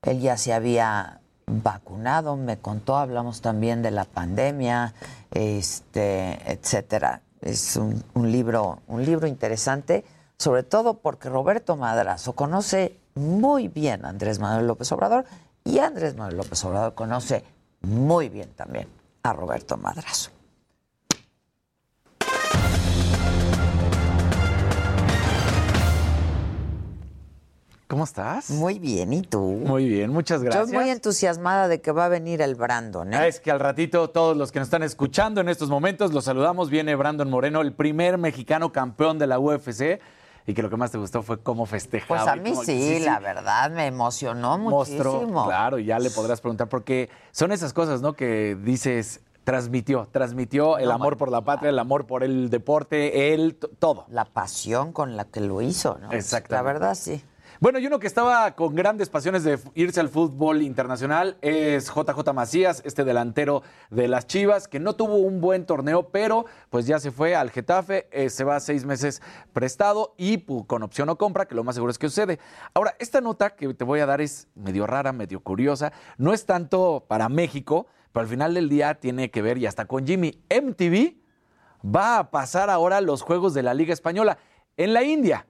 Él ya se había vacunado, me contó, hablamos también de la pandemia, este, etcétera. Es un, un libro, un libro interesante, sobre todo porque Roberto Madrazo conoce muy bien a Andrés Manuel López Obrador y Andrés Manuel López Obrador conoce muy bien también a Roberto Madrazo. ¿Cómo estás? Muy bien, ¿y tú? Muy bien, muchas gracias. Yo muy entusiasmada de que va a venir el Brandon. ¿eh? Es que al ratito todos los que nos están escuchando en estos momentos los saludamos. Viene Brandon Moreno, el primer mexicano campeón de la UFC. Y que lo que más te gustó fue cómo festejaba. Pues a mí cómo- sí, la verdad, me emocionó Mostró, muchísimo. claro, y ya le podrás preguntar, porque son esas cosas, ¿no? Que dices, transmitió, transmitió el No, amor por la patria, el amor por el deporte, él, t- todo. La pasión con la que lo hizo, ¿no? Exactamente. La verdad, sí. Bueno, y uno que estaba con grandes pasiones de irse al fútbol internacional es JJ Macías, este delantero de las Chivas, que no tuvo un buen torneo, pero pues ya se fue al Getafe, eh, se va seis meses prestado y con opción o compra, que lo más seguro es que sucede. Ahora, esta nota que te voy a dar es medio rara, medio curiosa, no es tanto para México, pero al final del día tiene que ver y hasta con Jimmy. MTV va a pasar ahora los juegos de la Liga Española en la India.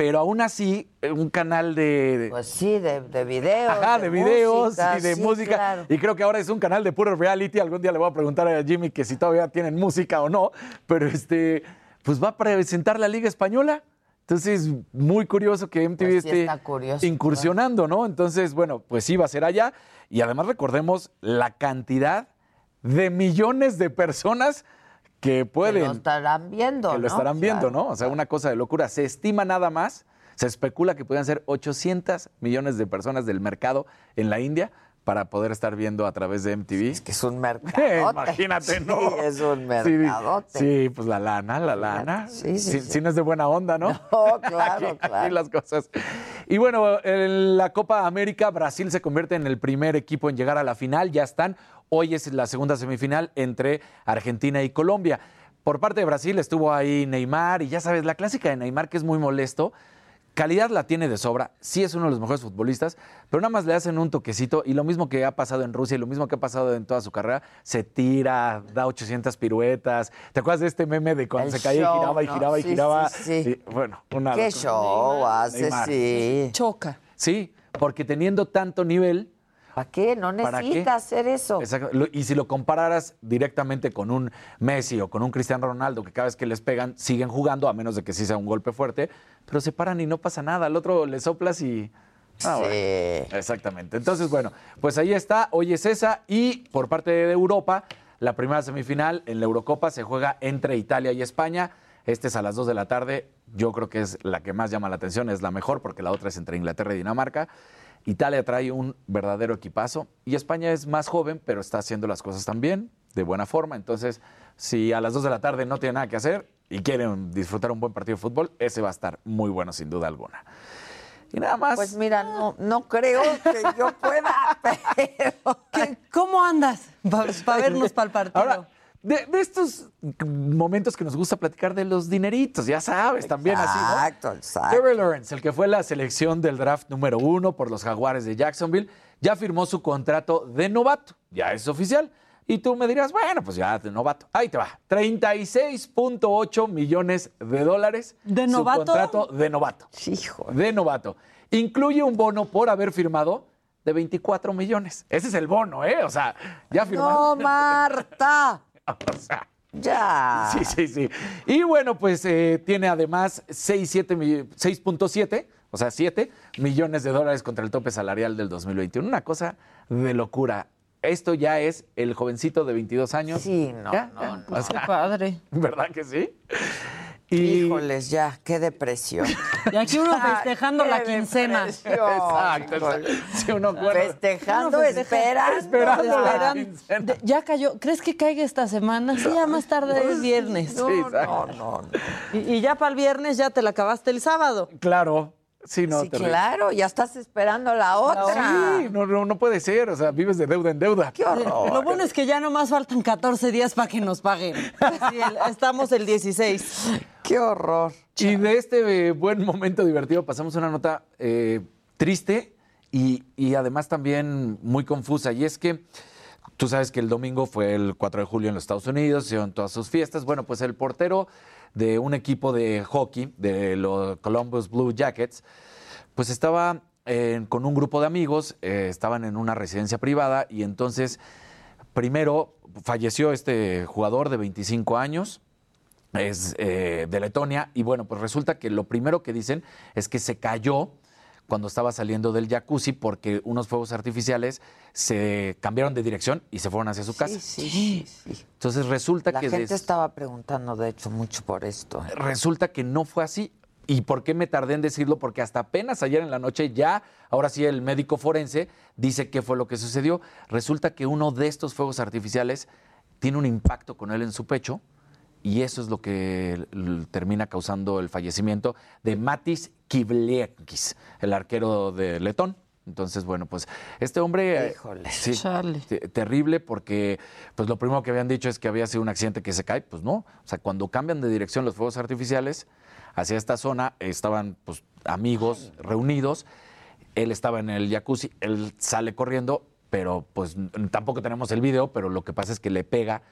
Pero aún así, eh, un canal de. Pues sí, de, de videos. Ajá, de, videos música, y de sí, música. claro. Y creo que ahora es un canal de puro reality. Algún día le voy a preguntar a Jimmy que si todavía tienen música o no. Pero este, pues va a presentar la Liga Española. Entonces, muy curioso que MTV Pues sí esté curioso, incursionando, ¿no? Entonces, bueno, pues sí va a ser allá. Y además recordemos la cantidad de millones de personas que pueden Que lo estarán viendo, que lo estarán viendo, Claro. ¿no? O sea, una cosa de locura. Se estima nada más, se especula que puedan ser 800 millones de personas del mercado en la India para poder estar viendo a través de MTV. Es que es un *laughs* mercado. Imagínate, ¿no? Sí, es un mercadote. Sí, pues la lana, la lana. Sí, sí, sí. No es de buena onda, ¿no? *laughs* No, *laughs* claro, Aquí- claro. Aquí las cosas. Y bueno, en la Copa América, Brasil se convierte en el primer equipo en llegar a la final. Ya están. Hoy es la segunda semifinal entre Argentina y Colombia. Por parte de Brasil estuvo ahí Neymar y ya sabes, la clásica de Neymar que es muy molesto. Calidad la tiene de sobra, sí es uno de los mejores futbolistas, pero nada más le hacen un toquecito y lo mismo que ha pasado en Rusia y lo mismo que ha pasado en toda su carrera, se tira, da 800 piruetas. ¿Te acuerdas de este meme de cuando El se caía show, y giraba y ¿no? giraba y Sí, giraba? sí, sí. Y, bueno, una ¿Qué show hace? Neymar. Sí. Choca. Sí, porque teniendo tanto nivel, ¿Para qué? No necesitas hacer eso. Exacto. Y si lo compararas directamente con un Messi o con un Cristiano Ronaldo, que cada vez que les pegan siguen jugando, a menos de que sí sea un golpe fuerte, pero se paran y no pasa nada. Al otro le soplas y. Ah, bueno. Exactamente. Entonces, bueno, pues ahí está. Hoy es esa. Y por parte de Europa, la primera semifinal en la Eurocopa se juega entre Italia y España. Este es a las 2 de la tarde. Yo creo que es la que más llama la atención, es la mejor, porque la otra es entre Inglaterra y Dinamarca. Italia trae un verdadero equipazo y España es más joven, pero está haciendo las cosas también, de buena forma. Entonces, si a las 2 de la tarde no tienen nada que hacer y quieren disfrutar un buen partido de fútbol, ese va a estar muy bueno sin duda alguna. Y nada más. Pues mira, no, no creo que yo pueda, *laughs* pero... ¿Cómo andas? Para vernos para el partido. Ahora, de, de estos momentos que nos gusta platicar de los dineritos, ya sabes, también así, ¿no? Exacto, exacto. Trevor Lawrence, el que fue la selección del draft número uno por los Jaguares de Jacksonville, ya firmó su contrato de novato. Ya es oficial. Y tú me dirás, bueno, pues ya de novato. Ahí te va. 36.8 millones de dólares. ¿De su novato? contrato de novato. Hijo. De novato. Incluye un bono por haber firmado de 24 millones. Ese es el bono, ¿eh? O sea, ya firmado. No, Marta. *laughs* *laughs* O sea, Ya. Sí, sí, sí. Y bueno, pues eh, tiene además 6, 7 mi- 6.7, o sea, 7 millones de dólares contra el tope salarial del 2021. Una cosa de locura. Esto ya es el jovencito de 22 años. Sí, no, Ya, no, no. O sea, Qué padre. *laughs* ¿Verdad que sí? Y... Híjoles, ya, qué depresión. *laughs* Y aquí uno festejando la quincena. Exacto. exacto. Sí, uno acuerda. Festejando, Uno festeja- esperando. Esperando la Esperando. Ya cayó. ¿Crees que caiga esta semana? Sí, ya más tarde es viernes. No, Sí, no, exacto. no, no. Y, y ya para el viernes ya te la acabaste el sábado. Claro. Sí, no, Sí, terrible. claro, ya estás esperando la otra. Sí, no, no, no puede ser. O sea, vives de deuda en deuda. Qué horror. Lo bueno es que ya nomás faltan 14 días para que nos paguen. Sí, el- estamos el 16. Qué horror. Y de este eh, buen momento divertido pasamos a una nota eh, triste y, y además también muy confusa. Y es que tú sabes que el domingo fue el 4 de julio en los Estados Unidos, hicieron todas sus fiestas. Bueno, pues el portero de un equipo de hockey, de los Columbus Blue Jackets, pues estaba eh, con un grupo de amigos, eh, estaban en una residencia privada y entonces primero falleció este jugador de 25 años es eh, de Letonia y bueno, pues resulta que lo primero que dicen es que se cayó cuando estaba saliendo del jacuzzi porque unos fuegos artificiales se cambiaron de dirección y se fueron hacia su casa. Sí, sí, sí, sí. Entonces resulta La que gente des- estaba preguntando, de hecho, mucho por esto. ¿eh? resulta que no fue así. ¿Y por qué me tardé en decirlo? Porque hasta apenas ayer en la noche ya, ahora sí, el médico forense dice qué fue lo que sucedió. Resulta que uno de estos fuegos artificiales tiene un impacto con él en su pecho y eso es lo que termina causando el fallecimiento de Matis Kivliekis, el arquero de Letón. Entonces, bueno, pues este hombre... eh, Híjole. sí, terrible porque pues lo primero que habían dicho es que había sido un accidente que se cae, pues no. O sea, cuando cambian de dirección los fuegos artificiales hacia esta zona, estaban pues amigos reunidos, él estaba en el jacuzzi, él sale corriendo, pero pues tampoco tenemos el video, pero lo que pasa es que le pega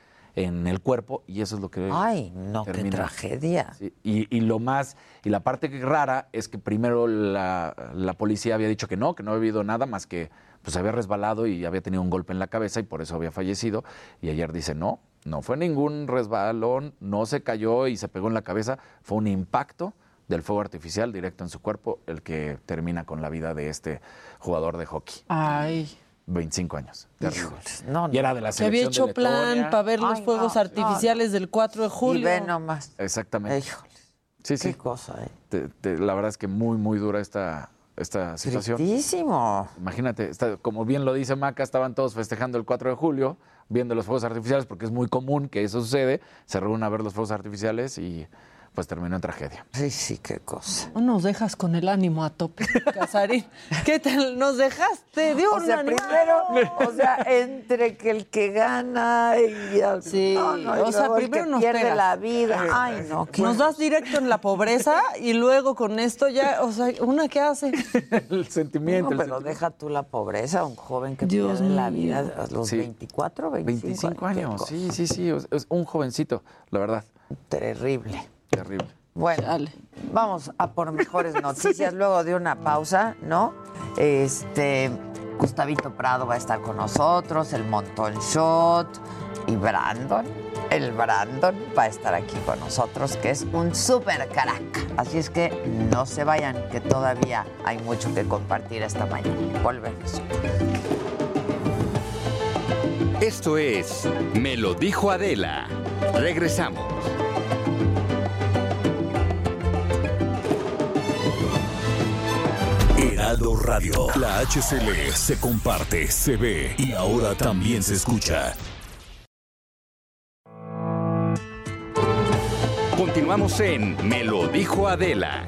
en el cuerpo y eso es lo que Ay, no, qué termina. tragedia. Sí, Y, y lo más, y la parte que rara es que primero la, la policía había dicho que no, que no había habido nada más que pues había resbalado y había tenido un golpe en la cabeza y por eso había fallecido. Y ayer dice no, no fue ningún resbalón, no se cayó y se pegó en la cabeza, fue un impacto del fuego artificial directo en su cuerpo el que termina con la vida de este jugador de hockey. Ay. 25 años. Terrible. Híjoles, no, Y era de la Se había hecho plan para ver los Ay, fuegos no, artificiales del 4 de Y julio. ve nomás. Exactamente. Híjole, Sí, sí. qué cosa, ¿eh? Te- te- la verdad es que muy, muy dura esta, esta situación. Tristísimo. Imagínate, está- como bien lo dice Maca, estaban todos festejando el 4 de julio, viendo los fuegos artificiales, porque es muy común que eso sucede. Se reúnen a ver los fuegos artificiales y pues terminó en tragedia. Sí, sí, qué cosa. No nos dejas con el ánimo a tope, *laughs* Casarín. ¿Qué tal? ¿Nos dejaste? Dio O un sea, ánimo. primero, o sea, entre que el que gana y el, Sí, no, no, y o sea, luego el primero que nos pierde pegas. la vida. Ay, no, qué Nos das directo en la pobreza y luego con esto ya, o sea, ¿una qué hace? *laughs* el sentimiento. No, el pero sentimiento. deja tú la pobreza, un joven que Dios pierde la vida a los Sí. 24, 25, 25 qué años, sí, sí, sí, un jovencito, la verdad, Terrible. Terrible. Bueno, Chale. vamos a por mejores *laughs* noticias luego de una pausa, ¿no? Este, Gustavito Prado va a estar con nosotros, el Montón Shot y Brandon, el Brandon va a estar aquí con nosotros, que es un súper crack. Así es que no se vayan, que todavía hay mucho que compartir esta mañana. Volvemos. Esto es Me lo dijo Adela. Regresamos. Radio. La HCL se comparte, se ve y ahora también se escucha. Continuamos en Me lo dijo Adela.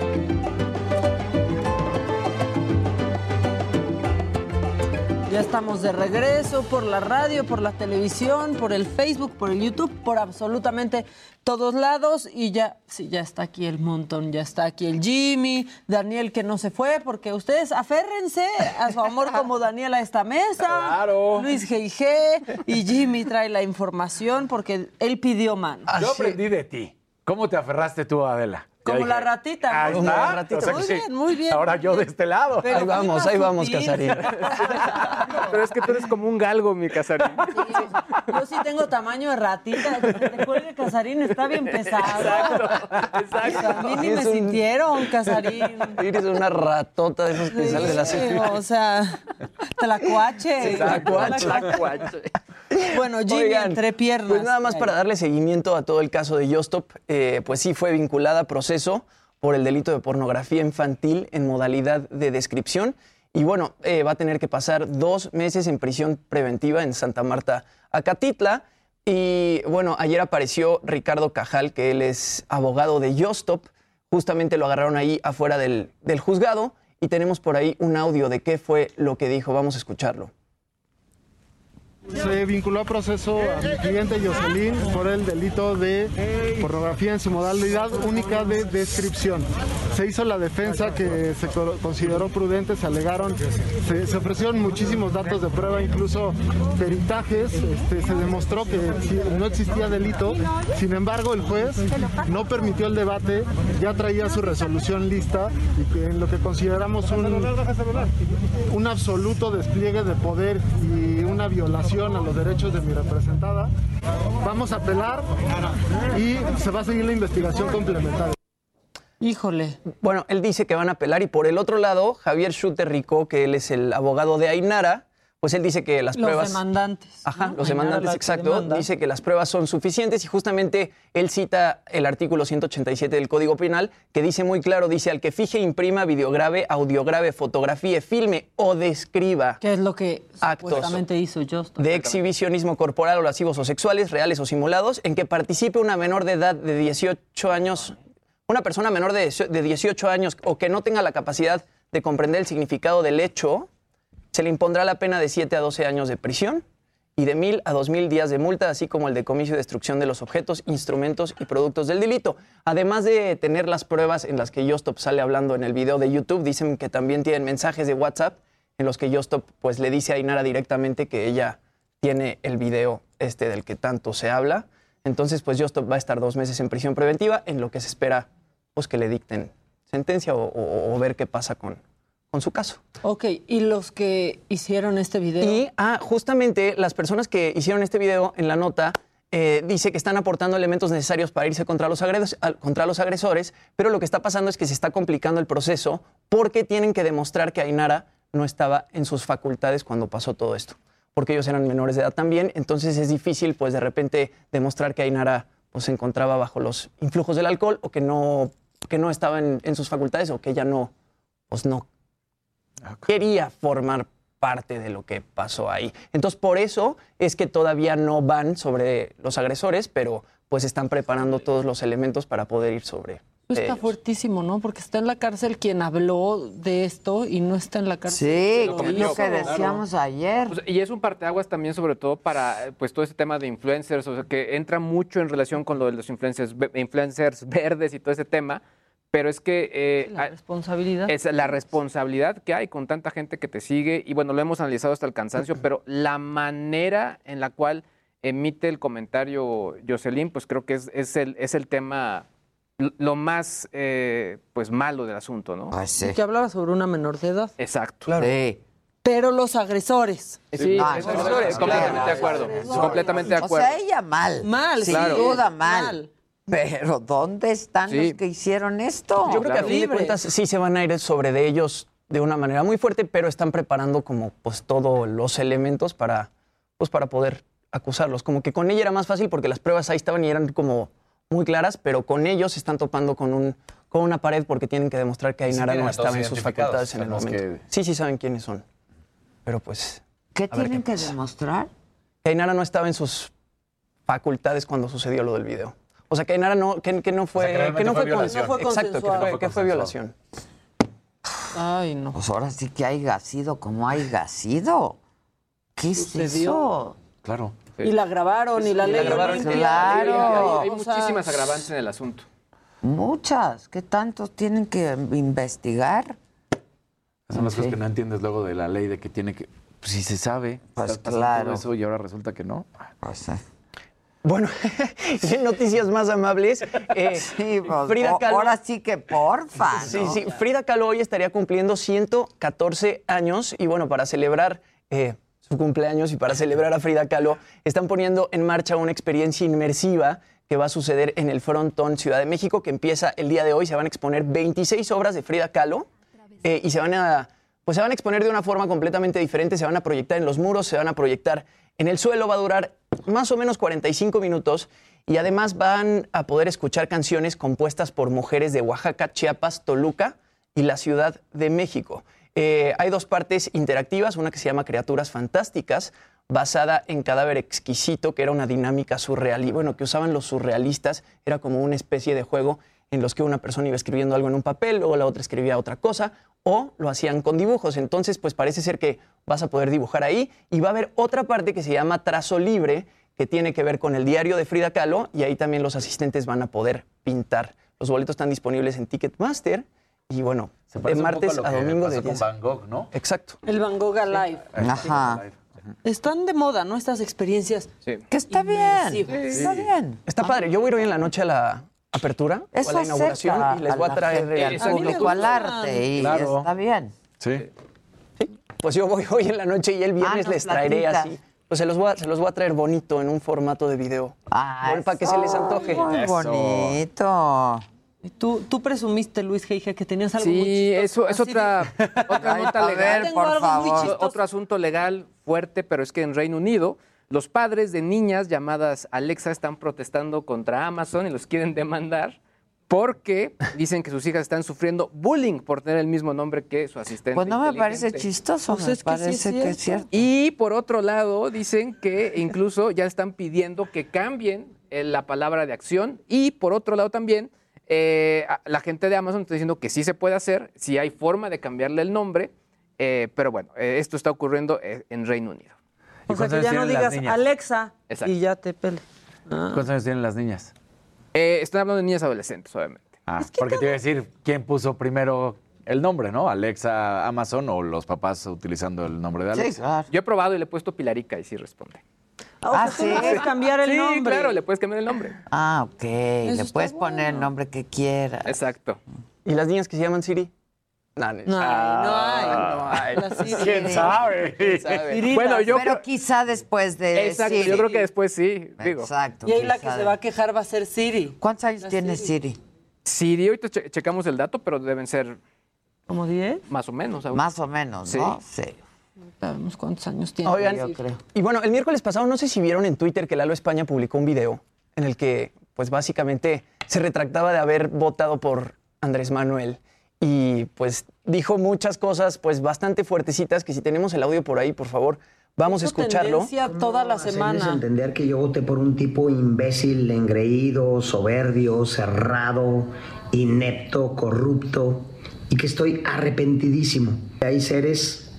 Ya estamos de regreso por la radio, por la televisión, por el Facebook, por el YouTube, por absolutamente todos lados. Y ya, sí, ya está aquí el montón, ya está aquí el Jimmy, Daniel que no se fue, porque ustedes aférrense a su amor *laughs* como Daniel a esta mesa. Claro. Luis G.I.G. y Jimmy trae la información porque él pidió mano. Yo aprendí de ti. ¿Cómo te aferraste tú, Adela? Como la ratita. Ahí está. la ratita. O sea Muy bien, muy bien. Ahora yo de este lado. Pero Ahí vamos, ahí vamos, sutil. Casarín. *laughs* Pero es que tú eres como un galgo, mi Casarín. Yo sí tengo tamaño de ratita. Que te cuelgue Casarín está bien pesado. Exacto, A mí ni Es me un- sintieron, Casarín. Eres una ratota de esos que sale de la Sí, cinta. o sea, tlacuache. Tlacuache. Bueno, Jimmy, Oigan, entre piernas. Pues nada más para darle seguimiento a todo el caso de Yostop, eh, pues sí fue vinculada a proceso por el delito de pornografía infantil en modalidad de descripción. Y bueno, eh, va a tener que pasar dos meses en prisión preventiva en Santa Marta, Acatitla. Y bueno, ayer apareció Ricardo Cajal, que él es abogado de Yostop. Justamente lo agarraron ahí afuera del, del juzgado y tenemos por ahí un audio de qué fue lo que dijo. Vamos a escucharlo. Se vinculó a proceso a mi cliente Jocelyn por el delito de pornografía en su modalidad única de descripción. Se hizo la defensa que se co- consideró prudente, se alegaron, se, ofrecieron muchísimos datos de prueba, incluso peritajes, este, se demostró que no existía delito, sin embargo el juez no permitió el debate, ya traía su resolución lista y que en lo que consideramos un, un absoluto despliegue de poder y una violación a los derechos de mi representada. Vamos a apelar y se va a seguir la investigación complementaria. Híjole. Bueno, él dice que van a apelar y por el otro lado, Javier Schutter Rico, que él es el abogado de Ainara, pues él dice que las Los pruebas... demandantes. Ajá, ¿no? los demandantes, exacto. demanda. Dice que las pruebas son suficientes y justamente él cita el artículo 187 del Código Penal que dice muy claro, dice al que fije, imprima, videograve, audiograve, fotografíe, filme o describa ¿Qué es lo que supuestamente hizo de exhibicionismo corporal o lascivos o sexuales, reales o simulados, en que participe una menor de edad de 18 años, una persona menor de 18 de 18 años o que no tenga la capacidad de comprender el significado del hecho, se le impondrá la pena de 7 a 12 años de prisión y de 1.000 a 2.000 días de multa, así como el decomiso y destrucción de los objetos, instrumentos y productos del delito. Además de tener las pruebas en las que Yostop sale hablando en el video de YouTube, dicen que también tienen mensajes de WhatsApp en los que Yostop pues, le dice a Inara directamente que ella tiene el video este del que tanto se habla. Entonces, pues Yostop va a estar dos meses en prisión preventiva, en lo que se espera pues, que le dicten sentencia o, ver qué pasa con, con su caso. Ok, ¿y los que hicieron este video? Y, ah, justamente las personas que hicieron este video en la nota eh, dice que están aportando elementos necesarios para irse contra los, al- contra los agresores, pero lo que está pasando es que se está complicando el proceso porque tienen que demostrar que Ainara no estaba en sus facultades cuando pasó todo esto, porque ellos eran menores de edad también, entonces es difícil pues de repente demostrar que Ainara pues, se encontraba bajo los influjos del alcohol o que no, que no estaba en, en sus facultades o que ella no, pues no quería formar parte de lo que pasó ahí. Entonces, por eso es que todavía no van sobre los agresores, pero pues están preparando todos los elementos para poder ir sobre Está ellos. fuertísimo, ¿no? Porque está en la cárcel quien habló de esto y no está en la cárcel. Sí, que lo que decíamos ayer. Pues, y es un parteaguas también, sobre todo para pues todo ese tema de influencers, o sea, que entra mucho en relación con lo de los influencers, influencers *laughs* verdes y todo ese tema. Pero es que eh, La responsabilidad. es la responsabilidad que hay con tanta gente que te sigue, y bueno, lo hemos analizado hasta el cansancio, pero la manera en la cual emite el comentario Jocelyn, pues creo que es, es el, es el tema lo más eh, pues malo del asunto, ¿no? Y que hablaba sobre una menor de edad. Exacto. Claro. Sí. pero los agresores. Sí, Ah, eso- no, completamente de acuerdo. Completamente de O acuerdo. sea, ella mal. Mal, sin claro. duda mal. mal. Pero ¿dónde están Sí. los que hicieron esto? Yo creo que a fin de cuentas sí se van a ir sobre de ellos de una manera muy fuerte, pero están preparando como pues todos los elementos para pues para poder acusarlos. Como que con ella era más fácil porque las pruebas ahí estaban y eran como muy claras, pero con ellos se están topando con un con una pared porque tienen que demostrar que Ainara no estaba en sus facultades en el momento. Sí, sí saben quiénes son. Pero pues ¿Qué tienen qué que demostrar? que Ainara no estaba en sus facultades cuando sucedió lo del video. O sea, que Ainara no, que, que no fue, que realmente que no fue fue, con-. No fue Exacto, que fue, que fue violación. Ay, no. Pues ahora sí que haya sido como haya sido. ¿Qué es Sucedió. eso? Claro. Y la grabaron y la Y. Claro. Hay, hay O sea, muchísimas agravantes en el asunto. Muchas. ¿Qué tantos tienen que investigar? Son las Sí. cosas que no entiendes luego de la ley de que tiene que. Pues si se sabe. Pues claro. todo Eso y ahora resulta que no. Pues, Bueno, *laughs* noticias más amables, eh, *laughs* Sí, pues, Frida Kahlo- ahora sí que porfa. Sí, ¿no? sí. Frida Kahlo hoy estaría cumpliendo 114 años y bueno, para celebrar eh, su cumpleaños y para celebrar a Frida Kahlo, están poniendo en marcha una experiencia inmersiva que va a suceder en el Frontón Ciudad de México, que empieza el día de hoy. Se van a exponer 26 obras de Frida Kahlo eh, y se van a pues se van a exponer de una forma completamente diferente, se van a proyectar en los muros, se van a proyectar en el suelo, va a durar más o menos 45 minutos y además van a poder escuchar canciones compuestas por mujeres de Oaxaca, Chiapas, Toluca y la Ciudad de México. Eh, hay dos partes interactivas, una que se llama Criaturas Fantásticas, basada en Cadáver Exquisito, que era una dinámica surreal, y bueno, que usaban los surrealistas, era como una especie de juego en los que una persona iba escribiendo algo en un papel, o la otra escribía otra cosa, o lo hacían con dibujos. Entonces, pues parece ser que vas a poder dibujar ahí, y va a haber otra parte que se llama Trazo Libre, que tiene que ver con el diario de Frida Kahlo, y ahí también los asistentes van a poder pintar. Los boletos están disponibles en Ticketmaster, y bueno, Se de parece un poco martes a, lo a que domingo de con 10. Van Gogh, ¿no? Exacto. El Van Gogh Alive. Ajá. Están de moda, ¿no? Estas experiencias. Sí. Que está bien. Está bien. Está padre. Yo voy a ir hoy en la noche a la apertura o Eso a la inauguración y les voy a traer el al público al arte y Claro. está bien. Sí. Pues yo voy *laughs* hoy en la noche y el viernes nos les traeré así. Pues se los, voy a, se los voy a traer bonito en un formato de video. Ah, para que se les antoje. Muy Eso. bonito. Y Tú, tú presumiste, Luis Geija, que tenías algo muy Sí, chistoso. eso es otra, nota a ver, legal. Por favor. Otro asunto legal fuerte, pero es que en Reino Unido los padres de niñas llamadas Alexa están protestando contra Amazon y los quieren demandar porque dicen que sus hijas están sufriendo bullying por tener el mismo nombre que su asistente. Pues no me parece chistoso, Pues me es que sí es parece que es cierto. cierto. Y por otro lado, dicen que incluso ya están pidiendo que cambien eh, la palabra de acción. Y por otro lado también, eh, la gente de Amazon está diciendo que sí se puede hacer, si hay forma de cambiarle el nombre. eh, pero bueno, eh, esto está ocurriendo en Reino Unido. O sea, que ya no digas? Alexa Exacto. y ya te pele. Ah. ¿Cuántos años tienen las niñas? Eh, están hablando de niñas adolescentes, obviamente. Ah, porque te iba a decir quién puso primero el nombre, ¿no? Alexa, Amazon o los papás utilizando el nombre de Sí, Alexa. claro. Yo he probado y le he puesto Pilarica y sí responde. Ah, o Ah, sea, ¿sí? puedes cambiar el sí, nombre. claro, le puedes cambiar el nombre. Ah, ok. Le puedes poner el nombre que quieras. Exacto. ¿Y las niñas que se llaman Siri? No, no, No hay, no hay. no hay. La Siri. ¿Quién sabe? ¿Quién sabe? Bueno, yo Pero creo- quizá después de Exacto, Siri. yo creo que después sí, digo. Exacto. Y ahí la que se va a quejar va a ser Siri. ¿Cuántos años La tiene Siri. Siri? Siri, ahorita che- checamos el dato, pero deben ser ¿Como 10? más o menos. aún. Más o menos, ¿no? Sí. Sabemos cuántos años tiene. Oigan, yo creo. y bueno, el miércoles pasado, no sé si vieron en Twitter que Lalo España publicó un video en el que, pues básicamente, se retractaba de haber votado por Andrés Manuel y pues dijo muchas cosas, pues bastante fuertecitas, que si tenemos el audio por ahí, por favor, vamos a escucharlo. tendencia toda la semana. entender que yo voté por un tipo imbécil, engreído, soberbio, cerrado, inepto, corrupto y que estoy arrepentidísimo. Hay seres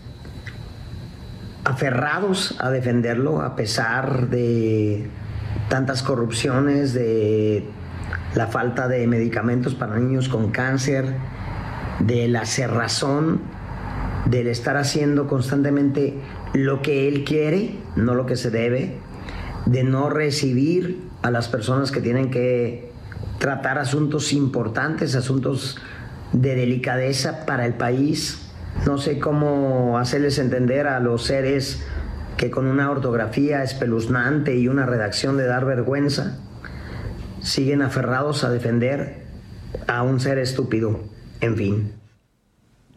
aferrados a defenderlo a pesar de tantas corrupciones, de la falta de medicamentos para niños con cáncer, de la cerrazón, del estar haciendo constantemente lo que él quiere, no lo que se debe, de no recibir a las personas que tienen que tratar asuntos importantes, asuntos de delicadeza para el país, No sé cómo hacerles entender a los seres que con una ortografía espeluznante y una redacción de dar vergüenza siguen aferrados a defender a un ser estúpido. En fin.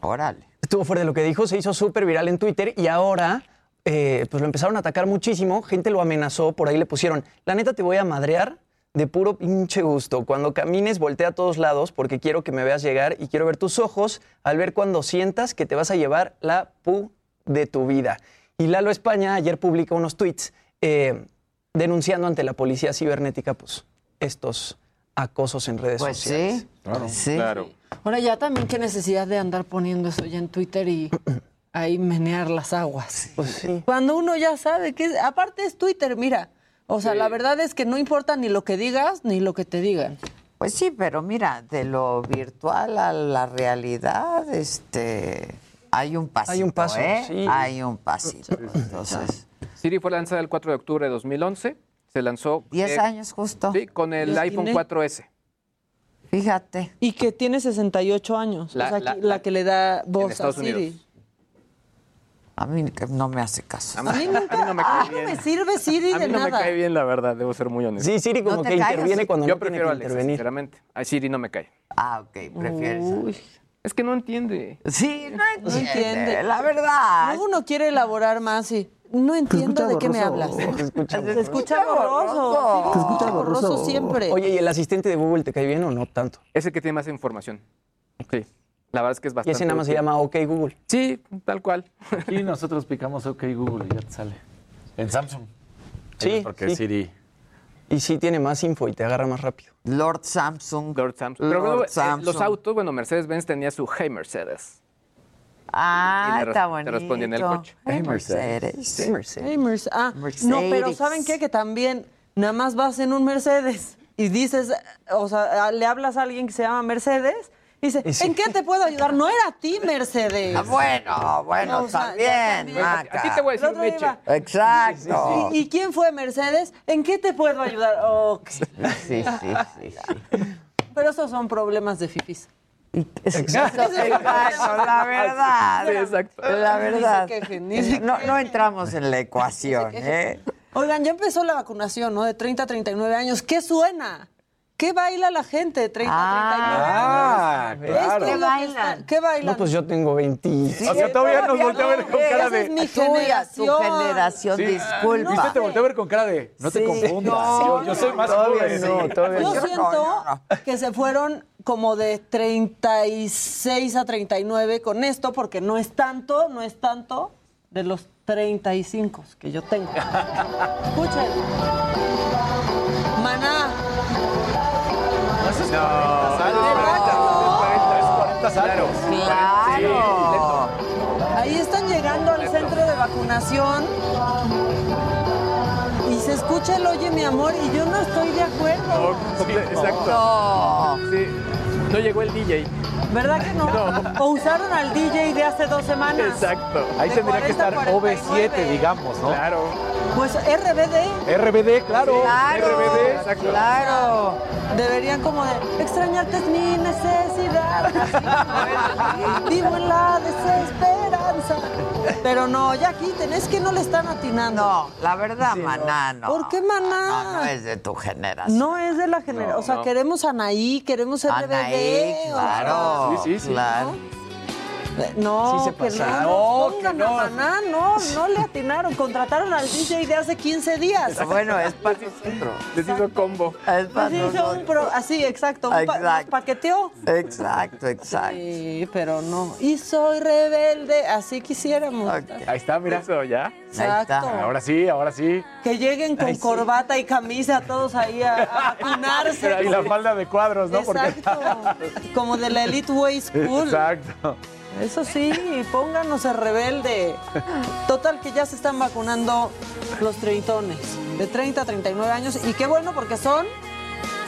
Órale. Estuvo fuerte lo que dijo, se hizo súper viral en Twitter y ahora eh, pues lo empezaron a atacar muchísimo, gente lo amenazó, por ahí le pusieron, la neta te voy a madrear de puro pinche gusto. Cuando camines, voltea a todos lados porque quiero que me veas llegar y quiero ver tus ojos al ver cuando sientas que te vas a llevar la pu de tu vida. Y Lalo España ayer publica unos tweets eh, denunciando ante la policía cibernética pues, estos acosos en redes Pues sociales. sí, Claro, sí. claro. Ahora ya también qué necesidad de andar poniendo eso ya en Twitter y *clears throat* ahí menear las aguas. Pues Cuando uno ya sabe que aparte es Twitter, mira. O sea, la verdad es que no importa ni lo que digas ni lo que te digan. Pues sí, pero mira, de lo virtual a la realidad, este, hay un pasito, Hay un paso, ¿eh? sí. Hay un pasito. Entonces, Siri fue lanzada el 4 de octubre de 2011. Se lanzó. 10 eh, años justo. Sí, con el Los iPhone tiene. 4S. Fíjate. Y que tiene 68 años. La- o sea, la- que- la, que le da voz a Estados Siri. Unidos. A mí que no me hace caso. A mí, A mí a mí nunca no me a cae no me sirve Siri A de mí no me nada. cae bien, la verdad, debo ser muy honesto. Sí, Siri como ¿No que callas? interviene cuando Yo no tiene prefiero que a Alexa, intervenir. sinceramente. A Siri no me cae. Ah, ok, prefieres. Uy, Es que no entiende. Sí, no no entiende, entiende. la verdad. Luego uno quiere elaborar más y no entiendo de qué me hablas. Se escucha Se escucha borroso. Se escucha borroso siempre. Oye, ¿y el asistente de Google te cae bien o no tanto? Es el que tiene más información. Sí. La verdad es que es Y bastante. ese nada más se llama OK Google. Sí, tal cual. Y nosotros picamos OK Google y ya te sale. En Samsung. Sí, Porque sí. Siri. Y sí tiene más info y te agarra más rápido. Lord Samsung. Lord Samsung. Pero Lord eh, Samsung. los autos, bueno, Mercedes-Benz tenía su Hey Mercedes. Ah, Y le está bonito. te respondí en el coche. Hey, Mercedes. Mercedes. Mercedes. Hey, Merce- ah, Mercedes. no, pero ¿saben qué? Que también nada más vas en un Mercedes y dices, o sea, le hablas a alguien que se llama Mercedes y dice, sí. ¿en qué te puedo ayudar? No era a ti, Mercedes. Ah, bueno, bueno, O sea, también, también. Maca. A ti te voy a decir Meche. iba, Exacto. ¿Y, y quién fue Mercedes? ¿En qué te puedo ayudar? Sí, sí, sí. Pero esos son problemas de fifis. Exacto, exacto, la verdad. Sí, exacto. La verdad. Ni se quejen, ni se No, no entramos en la ecuación, ¿eh? Oigan, ya empezó la vacunación, ¿no? De 30 a 39 años. ¿Qué suena? ¿Qué baila la gente de 30 Ah, a 39 años? claro. Esto es ¿Qué bailan? ¿Qué bailan? No, pues yo tengo 20. O sea, todavía nos voltea a ver con cara Esa de. es mi Tuya, tu generación. generación, Sí. disculpa. Viste, te volteé a ver con cara de. No te Sí. confundas. No, yo, yo soy más todavía joven. no, todavía Yo siento que se fueron como de 36 a 39 con esto, porque no es tanto, no es tanto de los 35 que yo tengo. *laughs* Escuchen. Claro. Ahí están llegando al centro de vacunación y se escucha el oye mi amor y yo no estoy de acuerdo. Exacto. No. Sí. No llegó el DJ. ¿Verdad que no? O usaron al DJ de hace dos semanas. Exacto. Ahí De tendría que 40 estar a OV7, 49. digamos, ¿no? Claro. Pues RBD. RBD, claro. Claro, RBD. exacto. claro. Deberían como de extrañarte es mi necesidad. *laughs* Vivo en la Pero no, ya quiten, es que no le están atinando. No, la verdad, Maná, no. ¿Por qué Maná? No, no es de tu generación. No es de la generación. o sea, no. queremos Anaí, queremos RBD. Anaí, o sea, claro. Sí, sí, sí. Claro. No, Sí se pasaron. no, que pongan no. a Maná, no, no le atinaron. Contrataron al DJ de hace 15 días. Bueno, es para nosotros. Les hizo combo. Es para Así, hizo un nosotros. pro- así, exacto. un pa- Exacto. paqueteó. Exacto, exacto. Sí, pero no. Y soy rebelde, así quisiéramos. Ahí está, mira. Eso ya. Exacto. Ahora sí, ahora sí. Que lleguen con corbata y camisa todos ahí a, vacunarse. *laughs* Y la falda de cuadros, ¿no? Porque- Exacto. *laughs* Como de la Elite Way School. Exacto. Eso sí, pónganos el rebelde. Total que ya se están vacunando los treintones, de 30 a 39 años. Y qué bueno porque son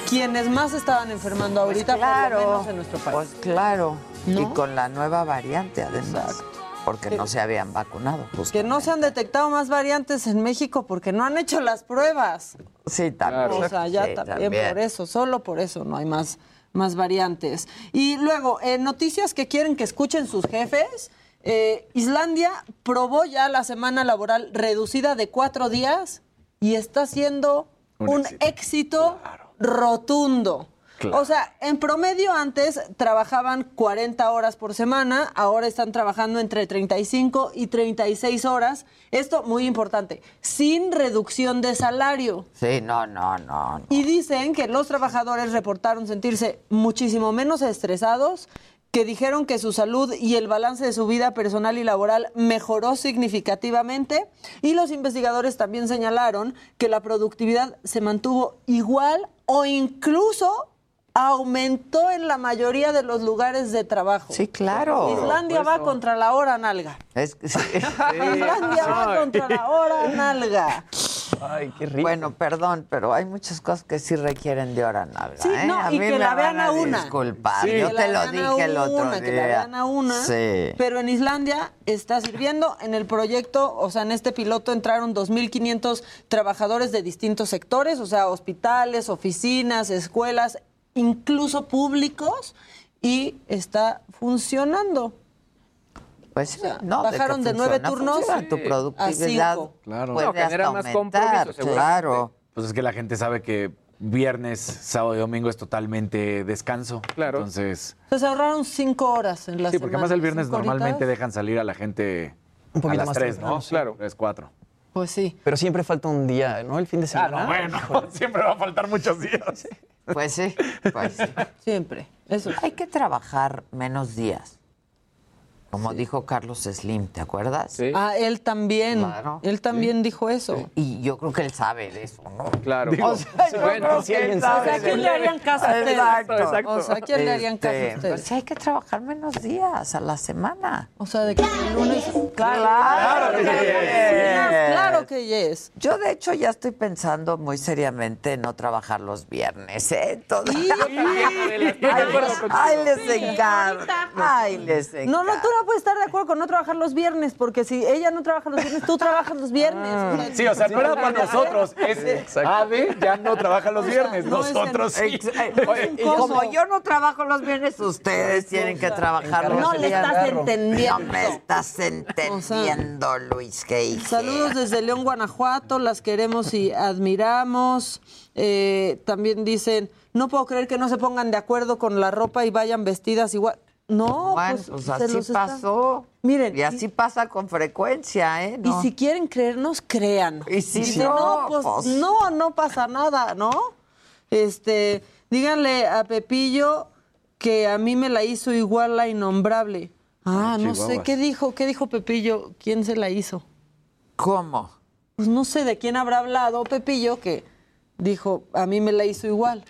quienes más estaban enfermando ahorita, por lo claro. menos en nuestro país. Pues claro. ¿No? Y con la nueva variante, además. Porque no se habían vacunado. Que no se han detectado más variantes en México porque no han hecho las pruebas. Sí, también. O sea, ya Sí, también, por eso, solo por eso no hay más, más variantes. Y luego, eh, noticias que quieren que escuchen sus jefes. eh, Islandia probó ya la semana laboral reducida de cuatro días y está siendo un, Un éxito, éxito. rotundo. Claro. O sea, en promedio antes trabajaban 40 horas por semana, ahora están trabajando entre 35 y 36 horas. Esto muy importante, sin reducción de salario. Sí, no, no, no. Y dicen que los trabajadores reportaron sentirse muchísimo menos estresados, que dijeron que su salud y el balance de su vida personal y laboral mejoró significativamente y los investigadores también señalaron que la productividad se mantuvo igual o incluso aumentó en la mayoría de los lugares de trabajo. Sí, claro. Islandia va contra la hora nalga. Es que sí. *laughs* Islandia va contra la hora nalga. Ay, qué rico. Bueno, perdón, pero hay muchas cosas que sí requieren de hora nalga. Sí, ¿eh? no, a y mí que me la vean a una. Disculpar, Sí, yo te lo dije el otro una, día. Que la vean a una. Sí. Pero en Islandia está sirviendo. En el proyecto, o sea, en este piloto entraron 2.500 trabajadores de distintos sectores, o sea, hospitales, oficinas, escuelas, incluso públicos, y está funcionando. Pues sí, no, de que bajaron de, nueve turnos funciona, tu a productividad cinco. Claro. puede No, genera hasta más compromiso, claro. Pues es que la gente sabe que viernes, sábado y domingo es totalmente descanso. Claro. Entonces, Entonces se ahorraron cinco horas en la sí, porque semana. más el viernes normalmente horitas. dejan salir a la gente Un poquito a las más 3, temprano, ¿no? sí. Claro. 3, 4. Pues sí. Pero siempre falta un día, ¿no? El fin de semana. Ah, bueno, *laughs* siempre va a faltar muchos días. Pues sí, pues sí. Siempre. Eso. Hay que trabajar menos días. Como dijo Carlos Slim, ¿te acuerdas? Sí. Ah, él también. Claro. Él también dijo eso. Y yo creo que él sabe de eso, ¿no? Claro. O sea, *laughs* yo Bueno, creo si que alguien él sabe O sea, ¿a quién le harían caso a ustedes? Exacto, exacto. O sea, ¿a quién le harían caso a Este, ustedes? Pues sí, hay que trabajar menos días a la semana. O sea, de que el lunes. Claro, Claro que claro, yes. claro que yes. Yo, de hecho, ya estoy pensando muy seriamente en no trabajar los viernes, ¿eh? Entonces- Sí. Ay, ay, les encanta. Ay, les encanta. No, no, tú no puedes estar de acuerdo con no trabajar los viernes, porque si ella no trabaja los viernes, tú trabajas los viernes. Sea, Sí, o sea, no era para nosotros. Es Ade ya no trabaja los viernes. Nosotros sí. Eh, *laughs* y como yo no trabajo los viernes, ustedes tienen que trabajar los No le viernes. estás entendiendo. No me estás entendiendo, Luis Gay. Saludos desde León, Guanajuato, las queremos y admiramos. Eh, también dicen, no puedo creer que no se pongan de acuerdo con la ropa y vayan vestidas igual. No, Bueno, pues, pues así está- pasó. Miren, Y así pasa con frecuencia, ¿eh? Y No. si quieren creernos, créanos. Y si Dicen, no, pues, pues- no, no pasa nada, ¿no? Este, díganle a Pepillo que a mí me la hizo igual la innombrable. Ah, no sé. ¿qué dijo? ¿Qué dijo Pepillo? ¿Quién se la hizo? ¿Cómo? Pues no sé de quién habrá hablado Pepillo que dijo, a mí me la hizo igual.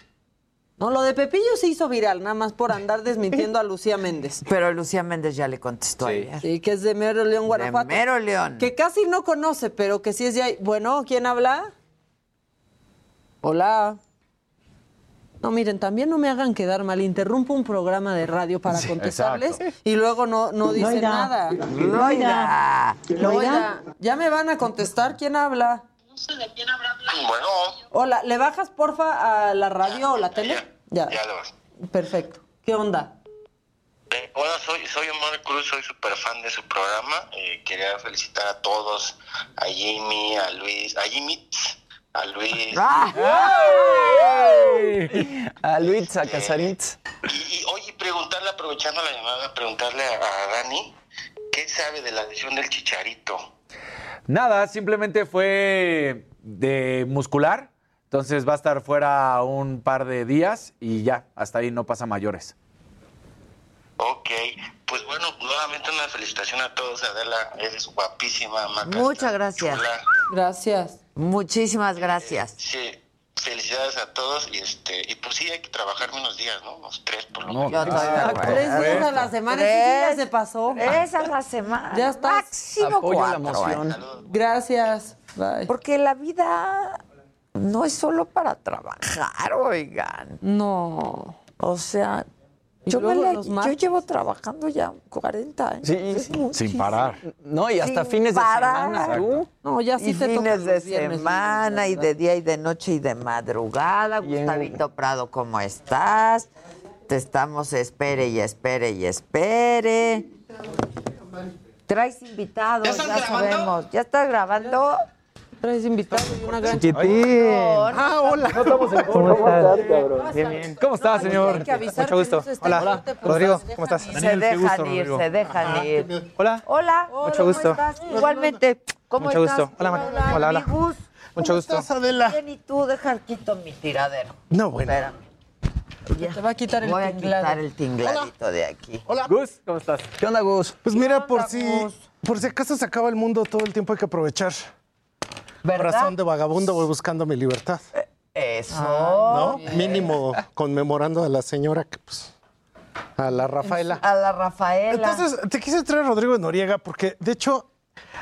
No, lo de Pepillo se hizo viral, nada más por andar desmintiendo a Lucía Méndez. *laughs* Pero Lucía Méndez ya le contestó ayer. Sí, que es de Mero León, Guanajuato. De Mero León. Que casi no conoce, pero que sí es de ahí. Bueno, ¿quién habla? Hola. No, miren, también no me hagan quedar mal. Interrumpo un programa de radio para Sí, contestarles exacto. y luego no, no dicen Loida. nada. Loida. Loida, ¿ya me van a contestar? ¿Quién habla? Bueno, Hola, ¿le bajas porfa a la radio o la tele? Ya. ya lo vas. Perfecto. ¿Qué onda? Eh, hola, soy, soy Omar Cruz, soy súper fan de su programa. Eh, quería felicitar a todos, a Jimmy, a Luis, a Jimmy, a Luis. *laughs* A Luis, a Casaritz. Y, y, oye, preguntarle, aprovechando la llamada, preguntarle a, a Dani, ¿qué sabe de la lesión del chicharito? Nada, simplemente fue de muscular. Entonces va a estar fuera un par de días y ya, hasta ahí no pasa mayores. Ok, pues bueno, nuevamente una felicitación a todos, Adela, eres guapísima, Maca. Muchas gracias. chula. Gracias. Muchísimas gracias. Sí, felicidades a todos y este y pues sí hay que trabajar menos días, ¿no? Unos tres por lo No, menos. De acuerdo. Tres días a la semana, ya se pasó. Tres a la *laughs* semana. Ya está. Máximo Apoyo la cuatro. ¿eh? Gracias. Bye. Porque la vida no es solo para trabajar, oigan. No. O sea, yo, la- yo llevo trabajando ya 40 años. Sí, sí. muchísimo. Sin parar. No, y hasta Sin fines de parar. semana. ¿Tú? No, ya sí y te fines de viernes, semana y de día y de noche y de madrugada. Y en- Gustavito Prado, ¿cómo estás? Te estamos espere y espere y espere. Traes invitados, ¿Ya ya, sabemos. ¿Ya estás grabando? Traes invitados y una gran Chiquitín. Ah, hola. ¿Cómo estás, cabrón? Bien, bien. ¿Cómo estás, No, señor? Mucho gusto. no está Hola. pues, Rodrigo, ¿cómo estás? Se dejan ir, se dejan ir. Hola. Hola. Mucho gusto. ¿Cómo estás? Igualmente. ¿Cómo Mucho estás? gusto. Hola, hola, hola. Gus. Mucho ¿Cómo gusto. estás, Adela? Bien, y tú, deja quito mi tiradero. No, bueno. Espérame. Ya. Te va a quitar el Voy a tinglado. quitar el tingladito de aquí. Hola. Gus, ¿cómo estás? ¿Qué onda, Gus? Pues mira, por si- por si acaso se acaba el mundo, todo el tiempo hay que aprovechar. ¿Verdad? Razón de vagabundo, voy buscando mi libertad. Eso. ¿No? Mínimo conmemorando a la señora que, pues, a la Rafaela. A la Rafaela. Entonces, te quise traer a Rodrigo Noriega porque, de hecho,